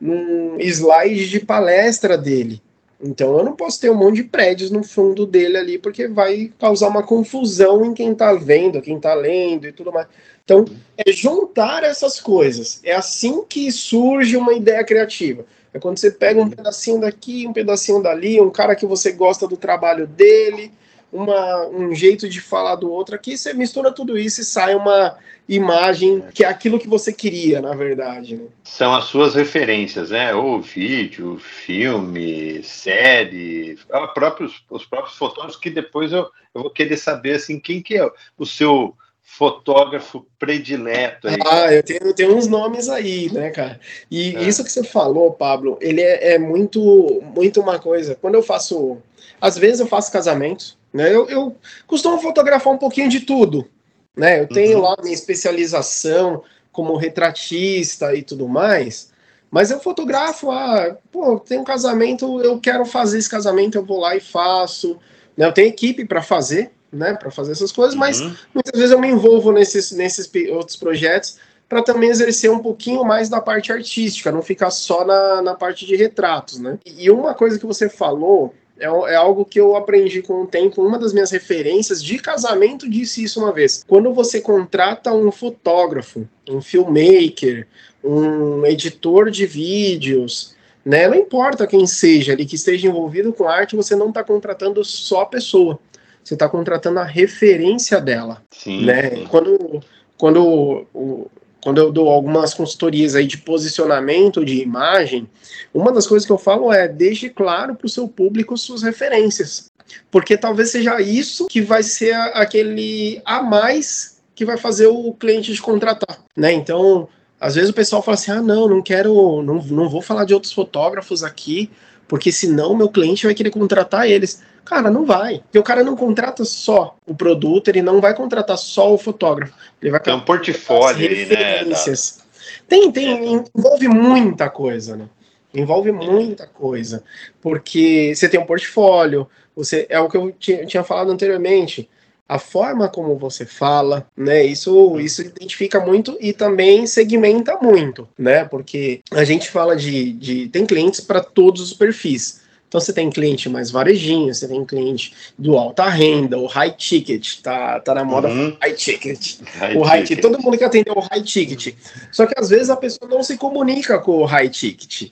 num slide de palestra dele. Então eu não posso ter um monte de prédios no fundo dele ali, porque vai causar uma confusão em quem está vendo, quem está lendo e tudo mais. Então, é juntar essas coisas. É assim que surge uma ideia criativa. É quando você pega um pedacinho daqui, um pedacinho dali, um cara que você gosta do trabalho dele, uma, um jeito de falar do outro aqui, você mistura tudo isso e sai uma imagem que é aquilo que você queria, na verdade. Né? São as suas referências, né? Ou vídeo, filme, série, próprios, os próprios fotógrafos que depois eu, eu vou querer saber assim, quem que é o seu fotógrafo predileto aí? Ah, eu tenho, eu tenho uns nomes aí, né, cara? E é. isso que você falou, Pablo, ele é, é, muito, muito uma coisa. Quando eu faço, às vezes eu faço casamentos, né? Eu, eu costumo fotografar um pouquinho de tudo, né? Eu tenho uhum. lá minha especialização como retratista e tudo mais, mas eu fotografo, ah, pô, tem um casamento, eu quero fazer esse casamento, eu vou lá e faço. Né? Eu tenho equipe para fazer, né, para fazer essas coisas, uhum. mas muitas vezes eu me envolvo nesses, nesses outros projetos para também exercer um pouquinho mais da parte artística, não ficar só na, na parte de retratos, né? E uma coisa que você falou é, é, algo que eu aprendi com o tempo. Uma das minhas referências de casamento disse isso uma vez. Quando você contrata um fotógrafo, um filmmaker, um editor de vídeos, né? Não importa quem seja ali que esteja envolvido com arte, você não está contratando só a pessoa você está contratando a referência dela. Sim, né? Sim. Quando, quando, quando eu dou algumas consultorias aí de posicionamento de imagem, uma das coisas que eu falo é deixe claro para o seu público suas referências. Porque talvez seja isso que vai ser aquele a mais que vai fazer o cliente te contratar. Né? Então, às vezes o pessoal fala assim: ah, não, não quero, não, não vou falar de outros fotógrafos aqui, porque senão meu cliente vai querer contratar eles. Cara, não vai. Porque o cara não contrata só o produto, ele não vai contratar só o fotógrafo. Ele vai Tem um portfólio ali, né? Tem, tem, envolve muita coisa, né? Envolve muita coisa. Porque você tem um portfólio, você é o que eu tinha, tinha falado anteriormente a forma como você fala, né? Isso, isso identifica muito e também segmenta muito, né? Porque a gente fala de, de tem clientes para todos os perfis. Então você tem cliente mais varejinho, você tem cliente do alta renda, o high ticket, tá, tá na moda uhum. high ticket. High o high ticket. Todo mundo quer atender o high ticket. Só que às vezes a pessoa não se comunica com o high ticket.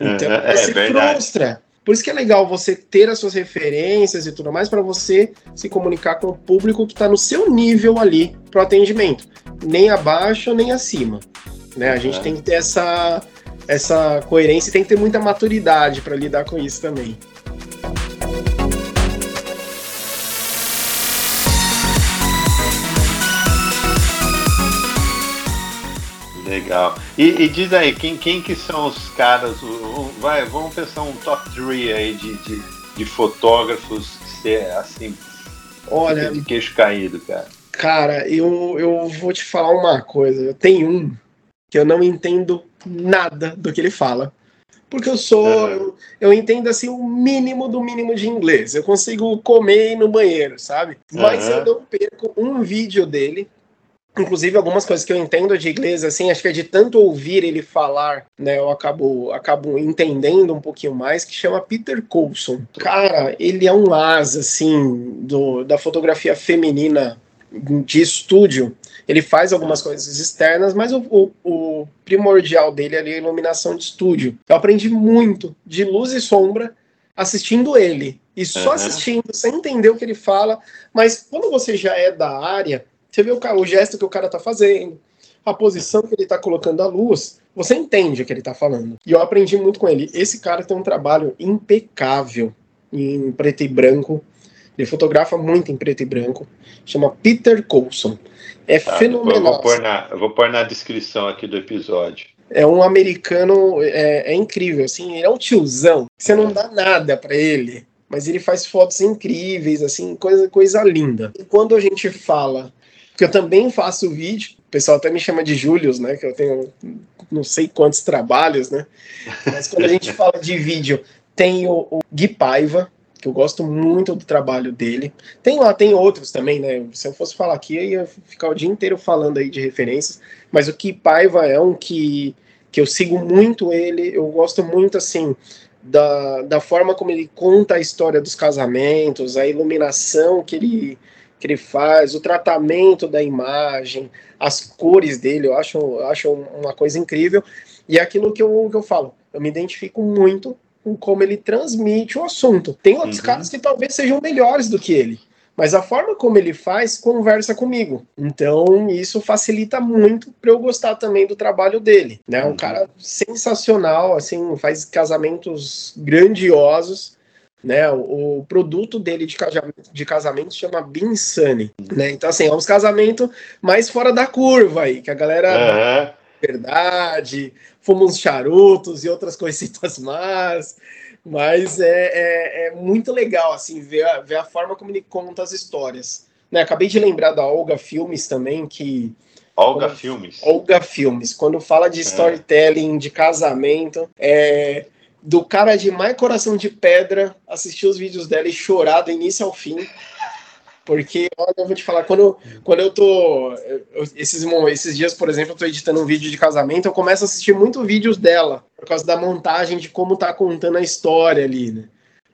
Então uhum. é, se frustra. Por isso que é legal você ter as suas referências e tudo mais para você se comunicar com o público que está no seu nível ali para o atendimento, nem abaixo nem acima. Né? A gente tem que ter essa essa coerência e tem que ter muita maturidade para lidar com isso também. Legal. E, e, diz aí, quem, quem que são os caras? Vai, vamos pensar um top 3 aí de, de, de fotógrafos assim, Olha, de queixo caído, cara. Cara, eu, eu vou te falar uma coisa. Eu tenho um que eu não entendo nada do que ele fala. Porque eu sou. Uhum. Eu, eu, entendo assim o mínimo do mínimo de inglês. Eu consigo comer no banheiro, sabe? Mas uhum. eu não perco um vídeo dele. Inclusive, algumas coisas que eu entendo de inglês, assim, acho que é de tanto ouvir ele falar, né? Eu acabo, acabo entendendo um pouquinho mais, que chama Peter Coulson. Cara, ele é um asa, assim, do, da fotografia feminina de estúdio ele faz algumas coisas externas, mas o, o, o primordial dele é a iluminação de estúdio. Eu aprendi muito de luz e sombra assistindo ele. E só uhum. assistindo, sem entender o que ele fala. Mas quando você já é da área, você vê o, o gesto que o cara tá fazendo, a posição que ele tá colocando a luz, você entende o que ele tá falando. E eu aprendi muito com ele. Esse cara tem um trabalho impecável em preto e branco. Ele fotografa muito em preto e branco. Chama Peter Coulson. É tá, fenomenal. Eu vou, pôr na, vou pôr na descrição aqui do episódio. É um americano, é, é incrível, assim, ele é um tiozão. Você não dá nada para ele, mas ele faz fotos incríveis, assim, coisa, coisa linda. E quando a gente fala, que eu também faço vídeo, o pessoal até me chama de Július, né, que eu tenho não sei quantos trabalhos, né, mas quando a gente *laughs* fala de vídeo, tem o, o Gui Paiva, que eu gosto muito do trabalho dele. Tem lá, tem outros também, né? Se eu fosse falar aqui, eu ia ficar o dia inteiro falando aí de referências, mas o Ki Paiva é um que, que eu sigo muito ele, eu gosto muito, assim, da, da forma como ele conta a história dos casamentos, a iluminação que ele, que ele faz, o tratamento da imagem, as cores dele, eu acho, eu acho uma coisa incrível. E é aquilo que eu, que eu falo, eu me identifico muito com como ele transmite o assunto. Tem outros uhum. caras que talvez sejam melhores do que ele mas a forma como ele faz conversa comigo. Então, isso facilita muito para eu gostar também do trabalho dele, né? Um uhum. cara sensacional, assim, faz casamentos grandiosos, né? O, o produto dele de casamento, de casamento chama Binsani, né? Então, assim, é uns casamentos mais fora da curva aí, que a galera... Uhum. Verdade, fuma uns charutos e outras coisitas más, mas é, é, é, muito legal, assim, ver a, ver a forma como ele conta as histórias. Né, acabei de lembrar da Olga Filmes também, que. Olga quando, Filmes. Olga Filmes. Quando fala de é. storytelling, é. de casamento, é, do cara de mais coração de pedra, assistir os vídeos dela e chorar do início ao fim. Porque, olha, eu vou te falar, quando, quando eu tô. Esses, esses dias, por exemplo, eu tô editando um vídeo de casamento, eu começo a assistir muito vídeos dela, por causa da montagem de como tá contando a história ali, né?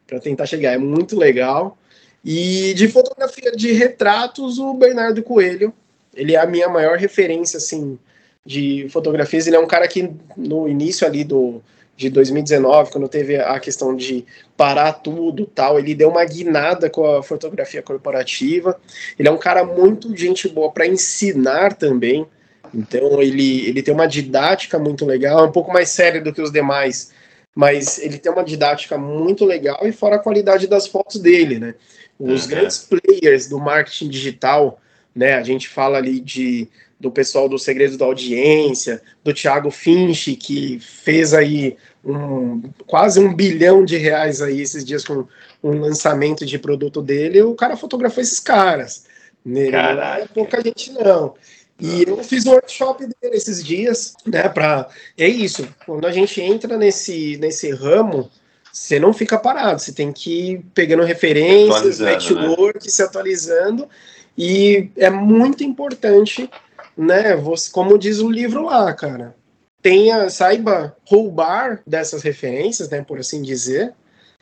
Pra tentar chegar. É muito legal. E de fotografia de retratos, o Bernardo Coelho. Ele é a minha maior referência, assim, de fotografias. Ele é um cara que, no início ali do de 2019, quando teve a questão de parar tudo tal, ele deu uma guinada com a fotografia corporativa. Ele é um cara muito gente boa para ensinar também. Então ele, ele tem uma didática muito legal, é um pouco mais sério do que os demais, mas ele tem uma didática muito legal e fora a qualidade das fotos dele, né? Os uhum. grandes players do marketing digital, né? A gente fala ali de do pessoal do Segredo da Audiência, do Thiago Finch, que fez aí um, quase um bilhão de reais aí esses dias com um lançamento de produto dele, o cara fotografou esses caras. Né? Não é pouca gente, não. E eu fiz um workshop dele esses dias, né? Pra... É isso. Quando a gente entra nesse, nesse ramo, você não fica parado, você tem que ir pegando referências, network, né? se atualizando. E é muito importante né? Você, como diz o livro lá, cara, tenha, saiba roubar dessas referências, né? Por assim dizer,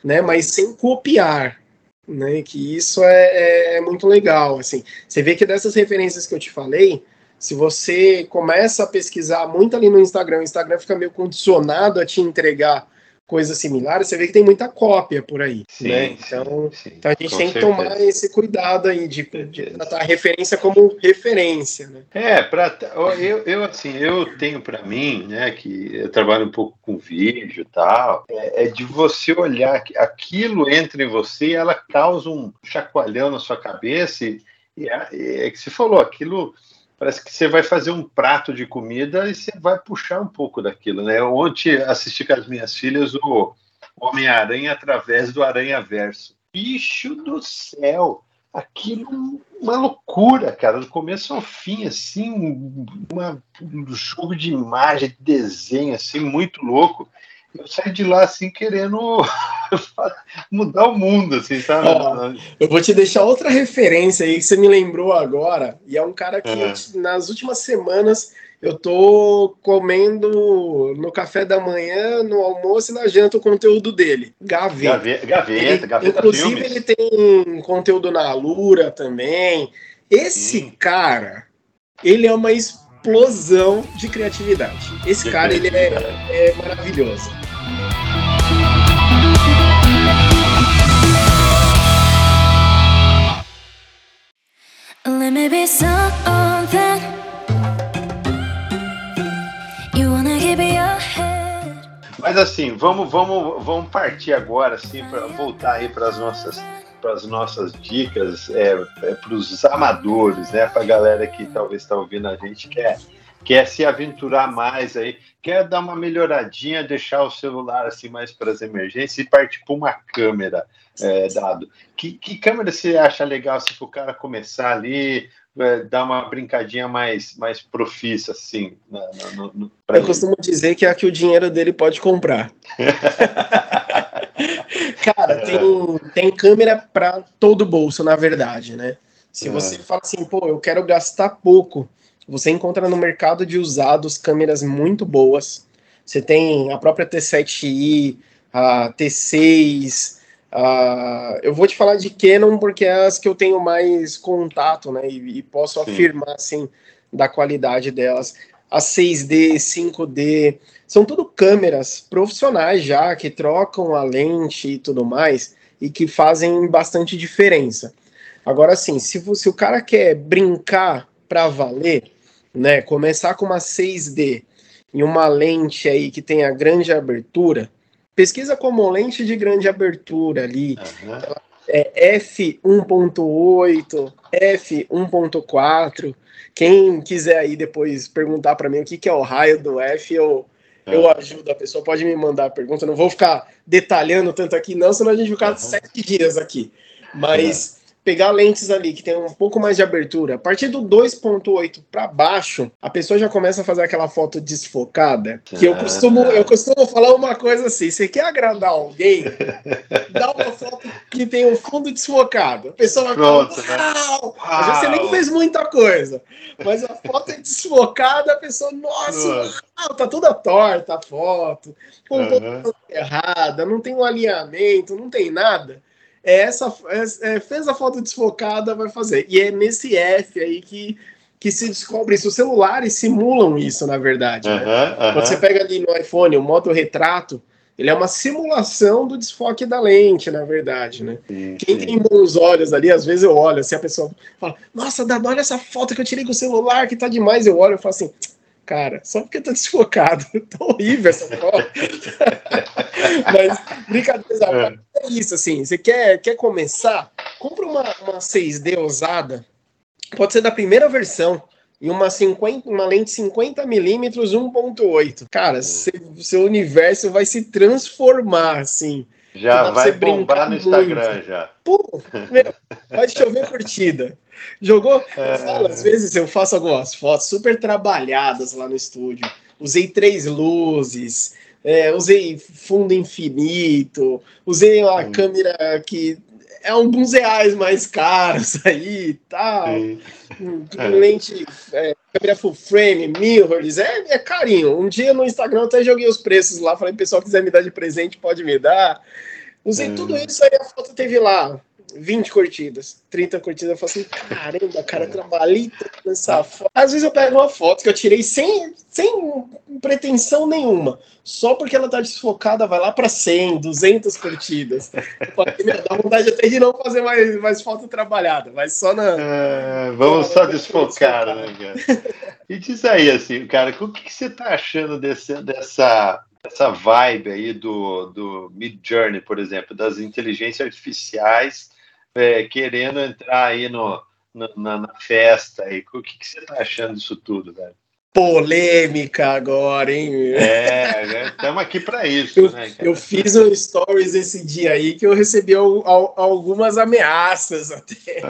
né? Mas sem copiar, né? Que isso é, é, é muito legal, assim. Você vê que dessas referências que eu te falei, se você começa a pesquisar muito ali no Instagram, o Instagram fica meio condicionado a te entregar coisas similares, você vê que tem muita cópia por aí, sim, né? Então, sim, então a gente tem certeza. que tomar esse cuidado aí de, de tratar a referência como referência, né? É, para eu, eu assim, eu tenho para mim, né, que eu trabalho um pouco com vídeo e tal, é, é, de você olhar que aquilo entra em você, ela causa um chacoalhão na sua cabeça e, é, é que você falou, aquilo parece que você vai fazer um prato de comida e você vai puxar um pouco daquilo, né? Ontem assisti com as minhas filhas o Homem-Aranha através do Aranha Verso. Bicho do céu! Aquilo uma loucura, cara, do começo ao fim, assim, uma, um jogo de imagem, de desenho, assim, muito louco eu saí de lá assim querendo *laughs* mudar o mundo, assim, sabe? eu vou te deixar outra referência aí que você me lembrou agora, e é um cara que uhum. eu, nas últimas semanas eu tô comendo no café da manhã, no almoço e na janta o conteúdo dele. Gaveta. Gaveta, gaveta, ele, gaveta Inclusive filmes. ele tem conteúdo na Alura também. Esse cara, ele é uma explosão de criatividade. Esse de cara, ele é, é maravilhoso. Let me be something you wanna give me your head. Mas assim, vamos, vamos, vamos partir agora assim para voltar aí para as nossas para as nossas dicas é, é para os amadores, né? Para a galera que talvez está ouvindo a gente quer quer se aventurar mais aí, quer dar uma melhoradinha, deixar o celular assim mais para as emergências e partir para uma câmera é, dado. Que, que câmera você acha legal se assim, o cara começar ali, é, dar uma brincadinha mais, mais profissa, assim? No, no, Eu ele. costumo dizer que é a que o dinheiro dele pode comprar. *laughs* cara, tem, tem câmera para todo bolso, na verdade, né? Se você é. fala assim, pô, eu quero gastar pouco, você encontra no mercado de usados câmeras muito boas. Você tem a própria T7i, a T6. A... Eu vou te falar de Canon porque é as que eu tenho mais contato, né? E, e posso Sim. afirmar, assim, da qualidade delas. A 6D, 5D, são tudo câmeras profissionais já, que trocam a lente e tudo mais, e que fazem bastante diferença. Agora, assim, se, se o cara quer brincar para valer, né, começar com uma 6D e uma lente aí que tenha grande abertura, pesquisa como lente de grande abertura ali, uhum. É f1.8, f1.4. Quem quiser aí depois perguntar para mim o que, que é o raio do f, eu, é. eu ajudo a pessoa. Pode me mandar a pergunta. Não vou ficar detalhando tanto aqui, não, senão a gente vai ficar uhum. sete dias aqui. Mas pegar lentes ali que tem um pouco mais de abertura, a partir do 2.8 para baixo, a pessoa já começa a fazer aquela foto desfocada. Que eu costumo, eu costumo falar uma coisa assim: você quer agradar alguém, *laughs* dá uma foto que tem o um fundo desfocado. A pessoa vai Pronto, falar, né? uau! Você nem fez muita coisa, mas a foto é desfocada, a pessoa, nossa, uau, tá toda torta a foto, com um pouco errada, não tem um alinhamento, não tem nada essa é, fez a foto desfocada, vai fazer. E é nesse F aí que, que se descobre isso. Os celulares simulam isso, na verdade. Né? Quando você pega ali no iPhone o modo retrato, ele é uma simulação do desfoque da lente, na verdade, né? Sim, Quem sim. tem bons olhos ali, às vezes eu olho, assim, a pessoa fala, nossa, Dado, olha essa foto que eu tirei com o celular, que tá demais. Eu olho e falo assim, cara, só porque tá desfocado. *laughs* tá horrível essa foto. *laughs* Mas, brincadeira, é. é isso, assim, você quer, quer começar, compra uma, uma 6D usada, pode ser da primeira versão, e uma, 50, uma lente 50mm 1.8. Cara, seu universo vai se transformar, assim. Já vai bombar no Instagram, muito. já. Pô, meu, vai chover curtida. Jogou? É... Eu falo, às vezes eu faço algumas fotos super trabalhadas lá no estúdio. Usei três luzes, é, usei fundo infinito, usei uma câmera que é alguns reais mais caros *laughs* aí e tal. Hum, é. Lente, é, câmera full frame, mirrorless, é, é carinho. Um dia no Instagram até joguei os preços lá, falei, pessoal quiser me dar de presente, pode me dar. Usei hum. tudo isso aí, a foto teve lá 20 curtidas, 30 curtidas, eu falo assim, caramba, cara, trabalhei nessa foto. Às vezes eu pego uma foto que eu tirei sem, sem pretensão nenhuma, só porque ela tá desfocada, vai lá para 100, 200 curtidas. Dá vontade até de não fazer mais, mais foto trabalhada, mas só na... É, vamos só desfocar, né, cara? E diz aí, assim, cara, o que, que você tá achando desse, dessa essa vibe aí do, do Mid Journey, por exemplo, das inteligências artificiais é, querendo entrar aí no, no na, na, festa. Aí. O que, que você tá achando disso tudo, velho? Polêmica agora, hein? É, estamos aqui para isso, eu, né? Eu fiz um stories esse dia aí que eu recebi al, al, algumas ameaças até.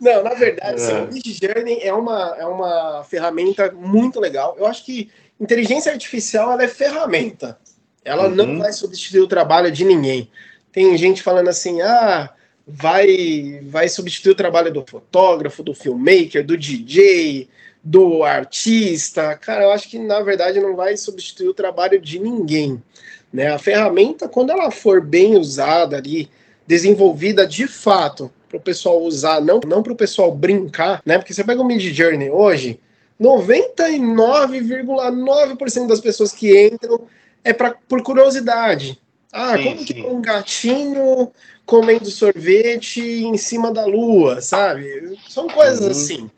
Não, na verdade, é. o Mid Journey é uma, é uma ferramenta muito legal. Eu acho que inteligência artificial ela é ferramenta. Ela uhum. não vai substituir o trabalho de ninguém. Tem gente falando assim, ah, vai, vai substituir o trabalho do fotógrafo, do filmmaker, do DJ, do artista. Cara, eu acho que na verdade não vai substituir o trabalho de ninguém. Né? A ferramenta, quando ela for bem usada ali, desenvolvida de fato para o pessoal usar, não, não para o pessoal brincar, né? Porque você pega o Mid Journey hoje, 99,9% das pessoas que entram é pra, por curiosidade. Ah, sim, como sim. que é um gatinho comendo sorvete em cima da lua, sabe? São coisas uhum. assim.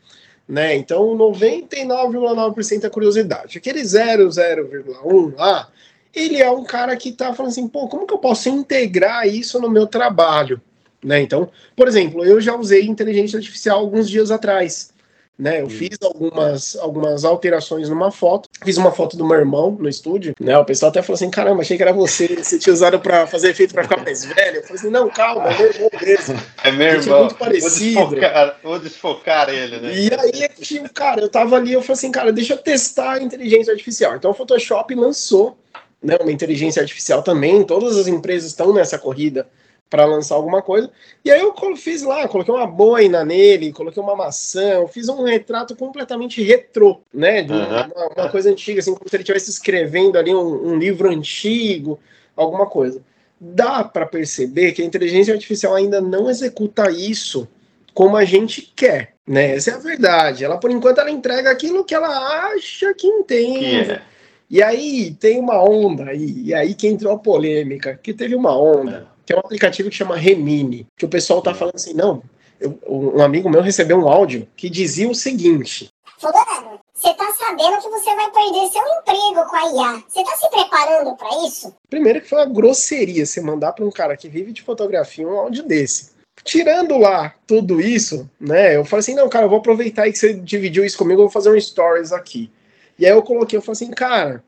Né? Então, 99,9% é curiosidade. Aquele 0,0,1 lá, ele é um cara que está falando assim, pô, como que eu posso integrar isso no meu trabalho? Né? Então, por exemplo, eu já usei inteligência artificial alguns dias atrás. Né, eu fiz algumas, algumas alterações numa foto. Fiz uma foto do meu irmão no estúdio, né? O pessoal até falou assim: caramba, achei que era você, você tinha usado para fazer efeito para ficar mais velho. Eu falei assim: não, calma, é meu irmão mesmo. *laughs* É meu irmão. É muito parecido. Vou desfocar, vou desfocar ele, né? E aí, tipo, cara, eu tava ali, eu falei assim, cara, deixa eu testar a inteligência artificial. Então o Photoshop lançou né, uma inteligência artificial também. Todas as empresas estão nessa corrida para lançar alguma coisa. E aí eu fiz lá, coloquei uma boina nele, coloquei uma maçã, eu fiz um retrato completamente retrô, né? De uhum. uma, uma, coisa antiga, assim, como se ele estivesse escrevendo ali um, um, livro antigo, alguma coisa. Dá para perceber que a inteligência artificial ainda não executa isso como a gente quer, né? Essa é a verdade. Ela, por enquanto, ela entrega aquilo que ela acha que entende. É. E aí tem uma onda aí, e aí que entrou a polêmica, que teve uma onda que é um aplicativo que chama Remini, que o pessoal tá falando assim, não, eu, um amigo meu recebeu um áudio que dizia o seguinte: Fulano, você tá sabendo que você vai perder seu emprego com a IA. Você tá se preparando para isso? Primeiro que foi uma grosseria você mandar para um cara que vive de fotografia um áudio desse. Tirando lá tudo isso, né? Eu falei assim, não, cara, eu vou aproveitar aí que você dividiu isso comigo, eu vou fazer um stories aqui. E aí eu coloquei, eu falei assim, cara,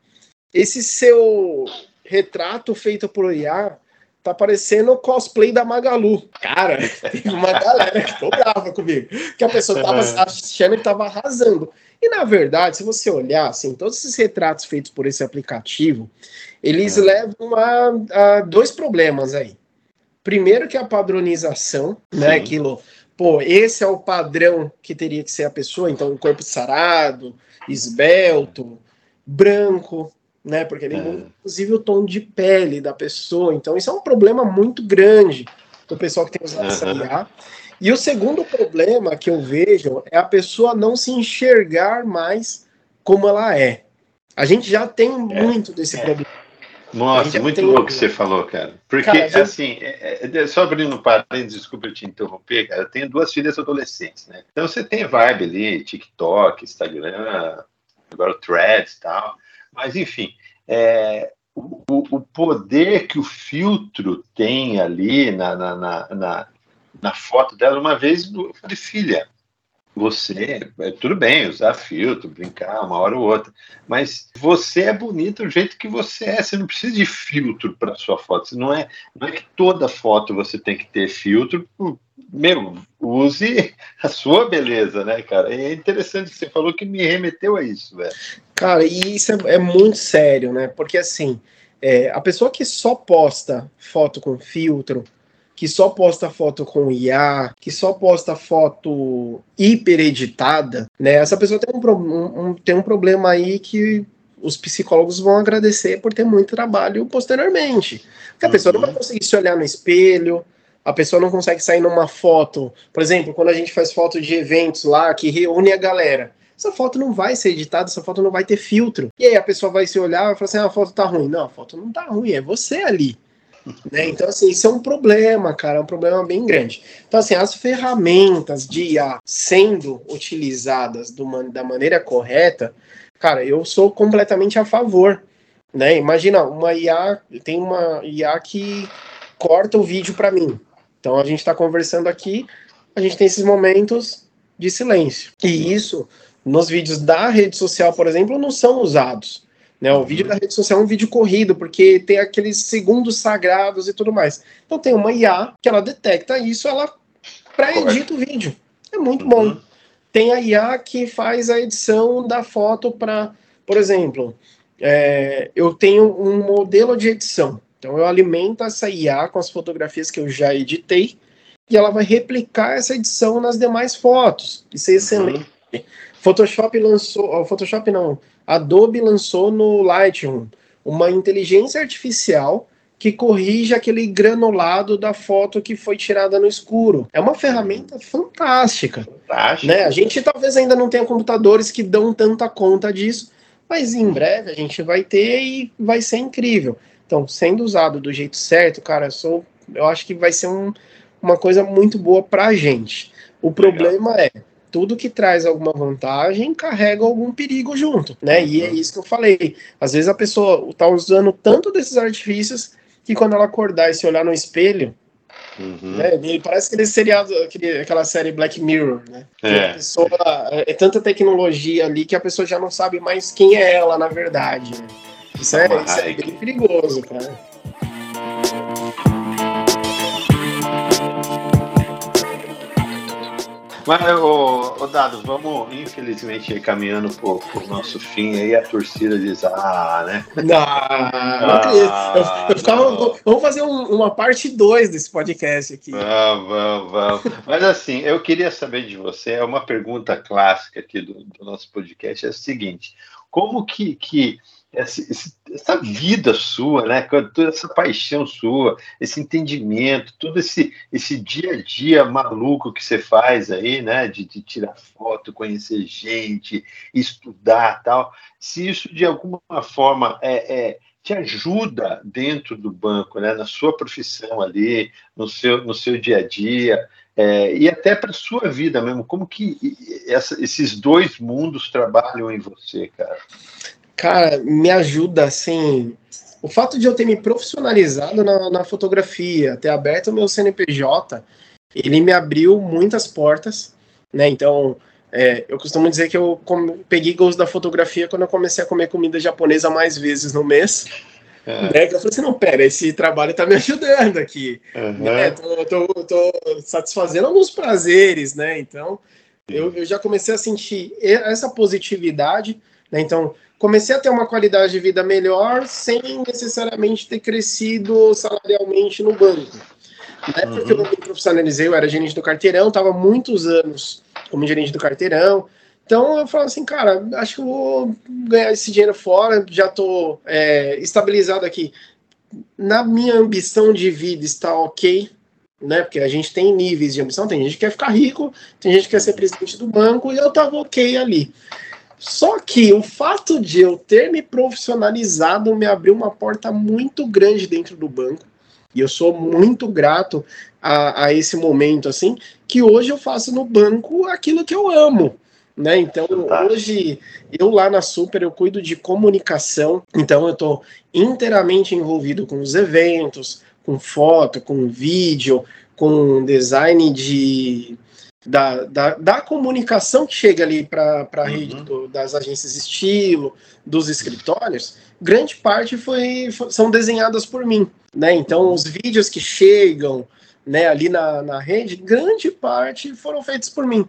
esse seu retrato feito por IA tá parecendo cosplay da Magalu. Cara, *laughs* tem uma galera que ficou brava comigo. Que a pessoa tava achando que tava arrasando. E na verdade, se você olhar, assim, todos esses retratos feitos por esse aplicativo, eles é. levam a, a, dois problemas aí. Primeiro que a padronização, né, Sim. né? Aquilo, pô, esse é o padrão que teria que ser a pessoa, então um corpo sarado, esbelto, branco, né? Porque ele é. inclusive o tom de pele da pessoa. Então, isso é um problema muito grande do pessoal que tem usado essa IA. E o segundo problema que eu vejo é a pessoa não se enxergar mais como ela é. A gente já tem é. muito desse é. problema. Nossa, muito louco o que você falou, cara. Porque, cara, assim, é, é, só abrindo um parênteses, desculpa te interromper, cara, eu tenho duas filhas adolescentes, né? Então você tem vibe ali, TikTok, Instagram, agora o Threads e tal. Mas, enfim, é, o, o, poder que o filtro tem ali na, na, na, na, foto dela, uma vez eu falei, filha, você, é, tudo bem usar filtro, brincar uma hora ou outra, mas você é bonita do jeito que você é, você não precisa de filtro para sua foto, você não é, não é que toda foto você tem que ter filtro, meu, use a sua beleza, né, cara? é interessante que você falou que me remeteu a isso, velho. Cara, e isso é, é muito sério, né? Porque assim, é, a pessoa que só posta foto com filtro, que só posta foto com IA, que só posta foto hiper editada, né? Essa pessoa tem um, um, tem um problema aí que os psicólogos vão agradecer por ter muito trabalho posteriormente. Porque a pessoa não vai uhum. conseguir se olhar no espelho, a pessoa não consegue sair numa foto. Por exemplo, quando a gente faz foto de eventos lá que reúne a galera, essa foto não vai ser editada, essa foto não vai ter filtro. E aí a pessoa vai se olhar e falar assim: ah, a foto tá ruim. Não, a foto não tá ruim, é você ali. Né? Então, assim, isso é um problema, cara, é um problema bem grande. Então, assim, as ferramentas de IA sendo utilizadas do, da maneira correta, cara, eu sou completamente a favor. Né? Imagina, uma IA, tem uma IA que corta o vídeo para mim. Então a gente está conversando aqui, a gente tem esses momentos de silêncio. E isso, nos vídeos da rede social, por exemplo, não são usados. Né? O vídeo da rede social é um vídeo corrido, porque tem aqueles segundos sagrados e tudo mais. Então tem uma IA que ela detecta isso, ela pré-edita o vídeo. É muito bom. Uhum. Tem a IA que faz a edição da foto para, por exemplo, é, eu tenho um modelo de edição. Então eu alimento essa IA com as fotografias que eu já editei e ela vai replicar essa edição nas demais fotos. Isso é excelente. Uhum. Photoshop lançou, Photoshop não, Adobe lançou no Lightroom uma inteligência artificial que corrige aquele granulado da foto que foi tirada no escuro. É uma ferramenta fantástica. Fantástico. Né? A gente talvez ainda não tenha computadores que dão tanta conta disso, mas em breve a gente vai ter e vai ser incrível. Então, sendo usado do jeito certo, cara, eu, sou, eu acho que vai ser um, uma coisa muito boa para a gente. O problema Legal. é tudo que traz alguma vantagem carrega algum perigo junto, né? E é uhum. isso que eu falei. Às vezes a pessoa está usando tanto desses artifícios que quando ela acordar e se olhar no espelho, Uhum. Né, parece aquele seriado, aquele, aquela série Black Mirror, né? É. a pessoa, é, é tanta tecnologia ali que a pessoa já não sabe mais quem é ela, na verdade. Né? Isso é, isso é bem perigoso, cara. Mas, ô, ô Dado, vamos infelizmente caminhando pro, pro nosso fim aí, a torcida diz, ah, né? Não, não ah, eu, eu ficava, não. vamos fazer um, uma parte 2 desse podcast aqui. Vamos, vamos, vamos. Mas assim, eu queria saber de você, é uma pergunta clássica aqui do, do nosso podcast, é o seguinte, como que, que essa, essa, vida sua, né? Toda essa paixão sua, esse entendimento, todo esse, esse dia a dia maluco que você faz aí, né? De, de tirar foto, conhecer gente, estudar tal. Se isso de alguma forma é, é, te ajuda dentro do banco, né? Na sua profissão ali, no seu, no seu dia a dia. É, e até para sua vida mesmo, como que essa, esses dois mundos trabalham em você, cara? Cara, me ajuda, assim. O fato de eu ter me profissionalizado na, na fotografia, ter aberto o meu CNPJ, ele me abriu muitas portas, né? Então, é, eu costumo dizer que eu peguei gosto da fotografia quando eu comecei a comer comida japonesa mais vezes no mês. É. Né? Que eu falei assim, não, pera, esse trabalho tá me *laughs* ajudando aqui. Uhum. Né? Tô, tô, tô, satisfazendo alguns prazeres, né? Então, eu, eu já comecei a sentir essa positividade, né? Então, comecei a ter uma qualidade de vida melhor sem necessariamente ter crescido salarialmente no banco. Na época uhum. que eu me profissionalizei, eu era gerente do carteirão, estava muitos anos como gerente do carteirão. Então eu falo assim, cara, acho que eu vou ganhar esse dinheiro fora, já estou é, estabilizado aqui. Na minha ambição de vida está ok, né? Porque a gente tem níveis de ambição, tem gente que quer ficar rico, tem gente que quer ser presidente do banco, e eu estava ok ali. Só que o fato de eu ter me profissionalizado me abriu uma porta muito grande dentro do banco. E eu sou muito grato a, a esse momento, assim, que hoje eu faço no banco aquilo que eu amo. Né? Então, hoje, eu lá na Super, eu cuido de comunicação, então eu estou inteiramente envolvido com os eventos, com foto, com vídeo, com design de da, da, da comunicação que chega ali para a uhum. rede do, das agências estilo, dos escritórios, grande parte foi, foi, são desenhadas por mim. Né? Então, os vídeos que chegam né, ali na, na rede, grande parte foram feitos por mim.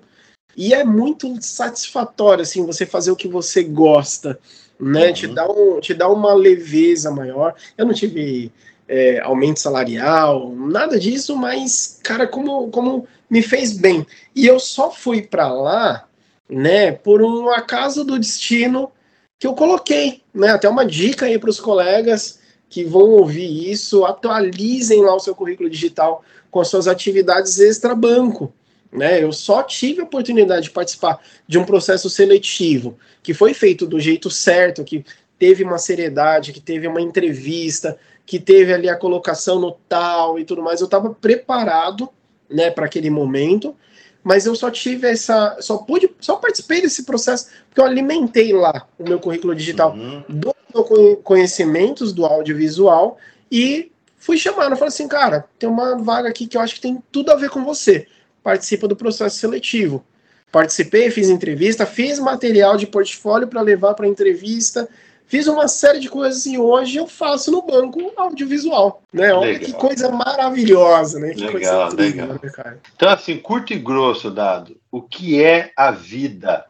E é muito satisfatório assim, você fazer o que você gosta. Né? Uhum. Te, dá um, te dá uma leveza maior. Eu não tive é, aumento salarial, nada disso, mas, cara, como, como me fez bem. E eu só fui para lá, né, por um acaso do destino que eu coloquei, né? Até uma dica aí para os colegas que vão ouvir isso, atualizem lá o seu currículo digital com as suas atividades extra-banco. Né, eu só tive a oportunidade de participar de um processo seletivo que foi feito do jeito certo, que teve uma seriedade, que teve uma entrevista, que teve ali a colocação no tal e tudo mais. Eu estava preparado né, para aquele momento, mas eu só tive essa, só pude, só participei desse processo porque eu alimentei lá o meu currículo digital uhum. do conhecimentos do audiovisual e fui chamado, falei assim, cara, tem uma vaga aqui que eu acho que tem tudo a ver com você. Participa do processo seletivo. Participei, fiz entrevista, fiz material de portfólio para levar para entrevista, Fiz uma série de coisas e hoje eu faço no banco audiovisual, né? Olha que coisa maravilhosa, né? Que legal, coisa legal. Né, cara? Então, assim, curto e grosso, Dado, o que é a vida?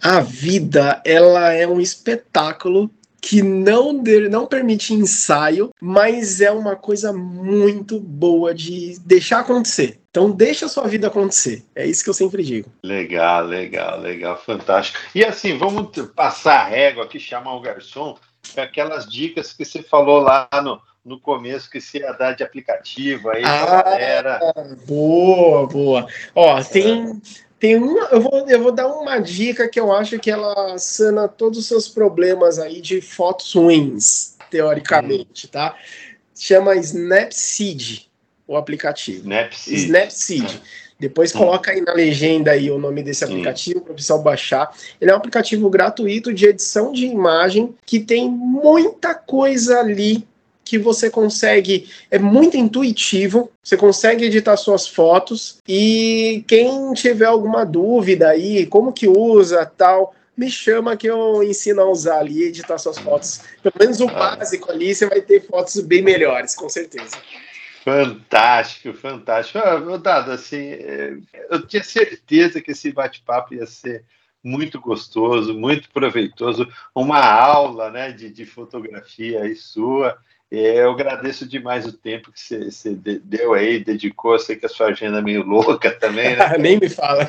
A vida, ela é um espetáculo que não, não permite ensaio, mas é uma coisa muito boa de deixar acontecer. Então deixa a sua vida acontecer. É isso que eu sempre digo. Legal, legal, legal, fantástico. E assim, vamos passar a régua aqui, chamar o garçom, aquelas dicas que você falou lá no, no começo que você ia dar de aplicativo aí ah, galera. Boa, boa. Ó, tem, tem uma, eu vou, eu vou dar uma dica que eu acho que ela sana todos os seus problemas aí de fotos ruins, teoricamente, hum. tá? Chama Snapseed o aplicativo. Snapseed. Snapseed. Depois coloca aí na legenda aí o nome desse aplicativo para o pessoal baixar. Ele é um aplicativo gratuito de edição de imagem que tem muita coisa ali que você consegue, é muito intuitivo, você consegue editar suas fotos e quem tiver alguma dúvida aí, como que usa, tal, me chama que eu ensino a usar ali, editar suas fotos. Pelo menos o ah. básico ali, você vai ter fotos bem melhores, com certeza. Fantástico, fantástico. Ah, Dado, assim, é, eu tinha certeza que esse bate-papo ia ser muito gostoso, muito proveitoso, uma aula né, de, de fotografia aí sua. É, eu agradeço demais o tempo que você, você deu aí, dedicou. Eu sei que a sua agenda é meio louca também, né? *laughs* Nem me fala.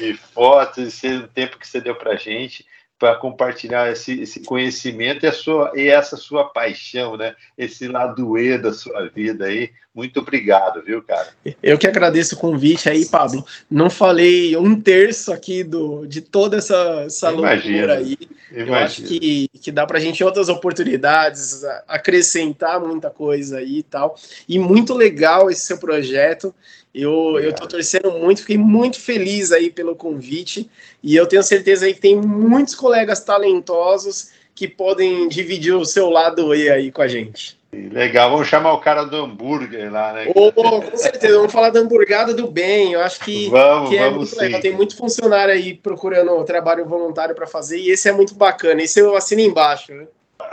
De fotos, o tempo que você deu para gente para compartilhar esse, esse, conhecimento e, sua, e essa sua paixão, né? Esse lado E da sua vida aí. Muito obrigado, viu, cara? Eu que agradeço o convite aí, Pablo. Não falei um terço aqui do, de toda essa, essa loucura aí. Imagina. Eu acho que, que dá para a gente outras oportunidades, acrescentar muita coisa aí e tal. E muito legal esse seu projeto. Eu, eu tô torcendo muito, fiquei muito feliz aí pelo convite e eu tenho certeza aí que tem muitos colegas talentosos que podem dividir o seu lado E aí com a gente. Legal, vamos chamar o cara do hambúrguer lá, né? Oh, com certeza, vamos falar da hamburgada do bem. Eu acho que, vamos, que é vamos muito sim. legal. Tem muito funcionário aí procurando trabalho voluntário para fazer e esse é muito bacana. Esse eu assino embaixo, né?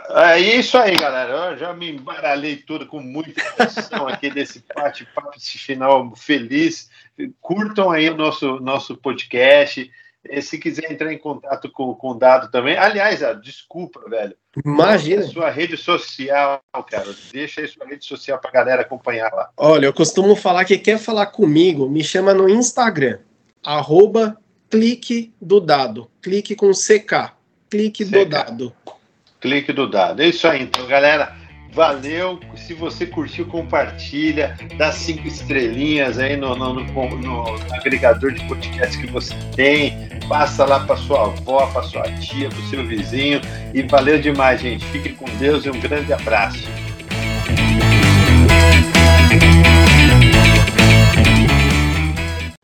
É isso aí, galera. Eu já me embaralhei tudo com muita emoção aqui desse bate-papo, esse final feliz. Curtam aí o nosso, nosso podcast. E se quiser entrar em contato com, com o Dado também. Aliás, ah, desculpa, velho. Imagina. Sua rede social, cara. Deixa aí sua rede social para galera acompanhar lá. Olha, eu costumo falar que quer falar comigo, me chama no Instagram. Arroba clique do dado. Clique com CK. Clique CK. do dado clique do dado. É isso aí, então, galera. Valeu. Se você curtiu, compartilha, dá cinco estrelinhas aí no, no, no, no agregador de podcast que você tem. Passa lá para sua avó, para sua tia, para o seu vizinho. E valeu demais, gente. Fiquem com Deus e um grande abraço.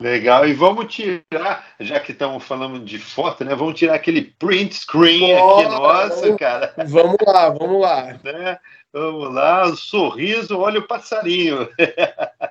Legal, e vamos tirar, já que estamos falando de foto, né? Vamos tirar aquele print screen aqui, nossa, cara. Vamos lá, vamos lá. Né? Vamos lá, sorriso, olha o passarinho. *laughs*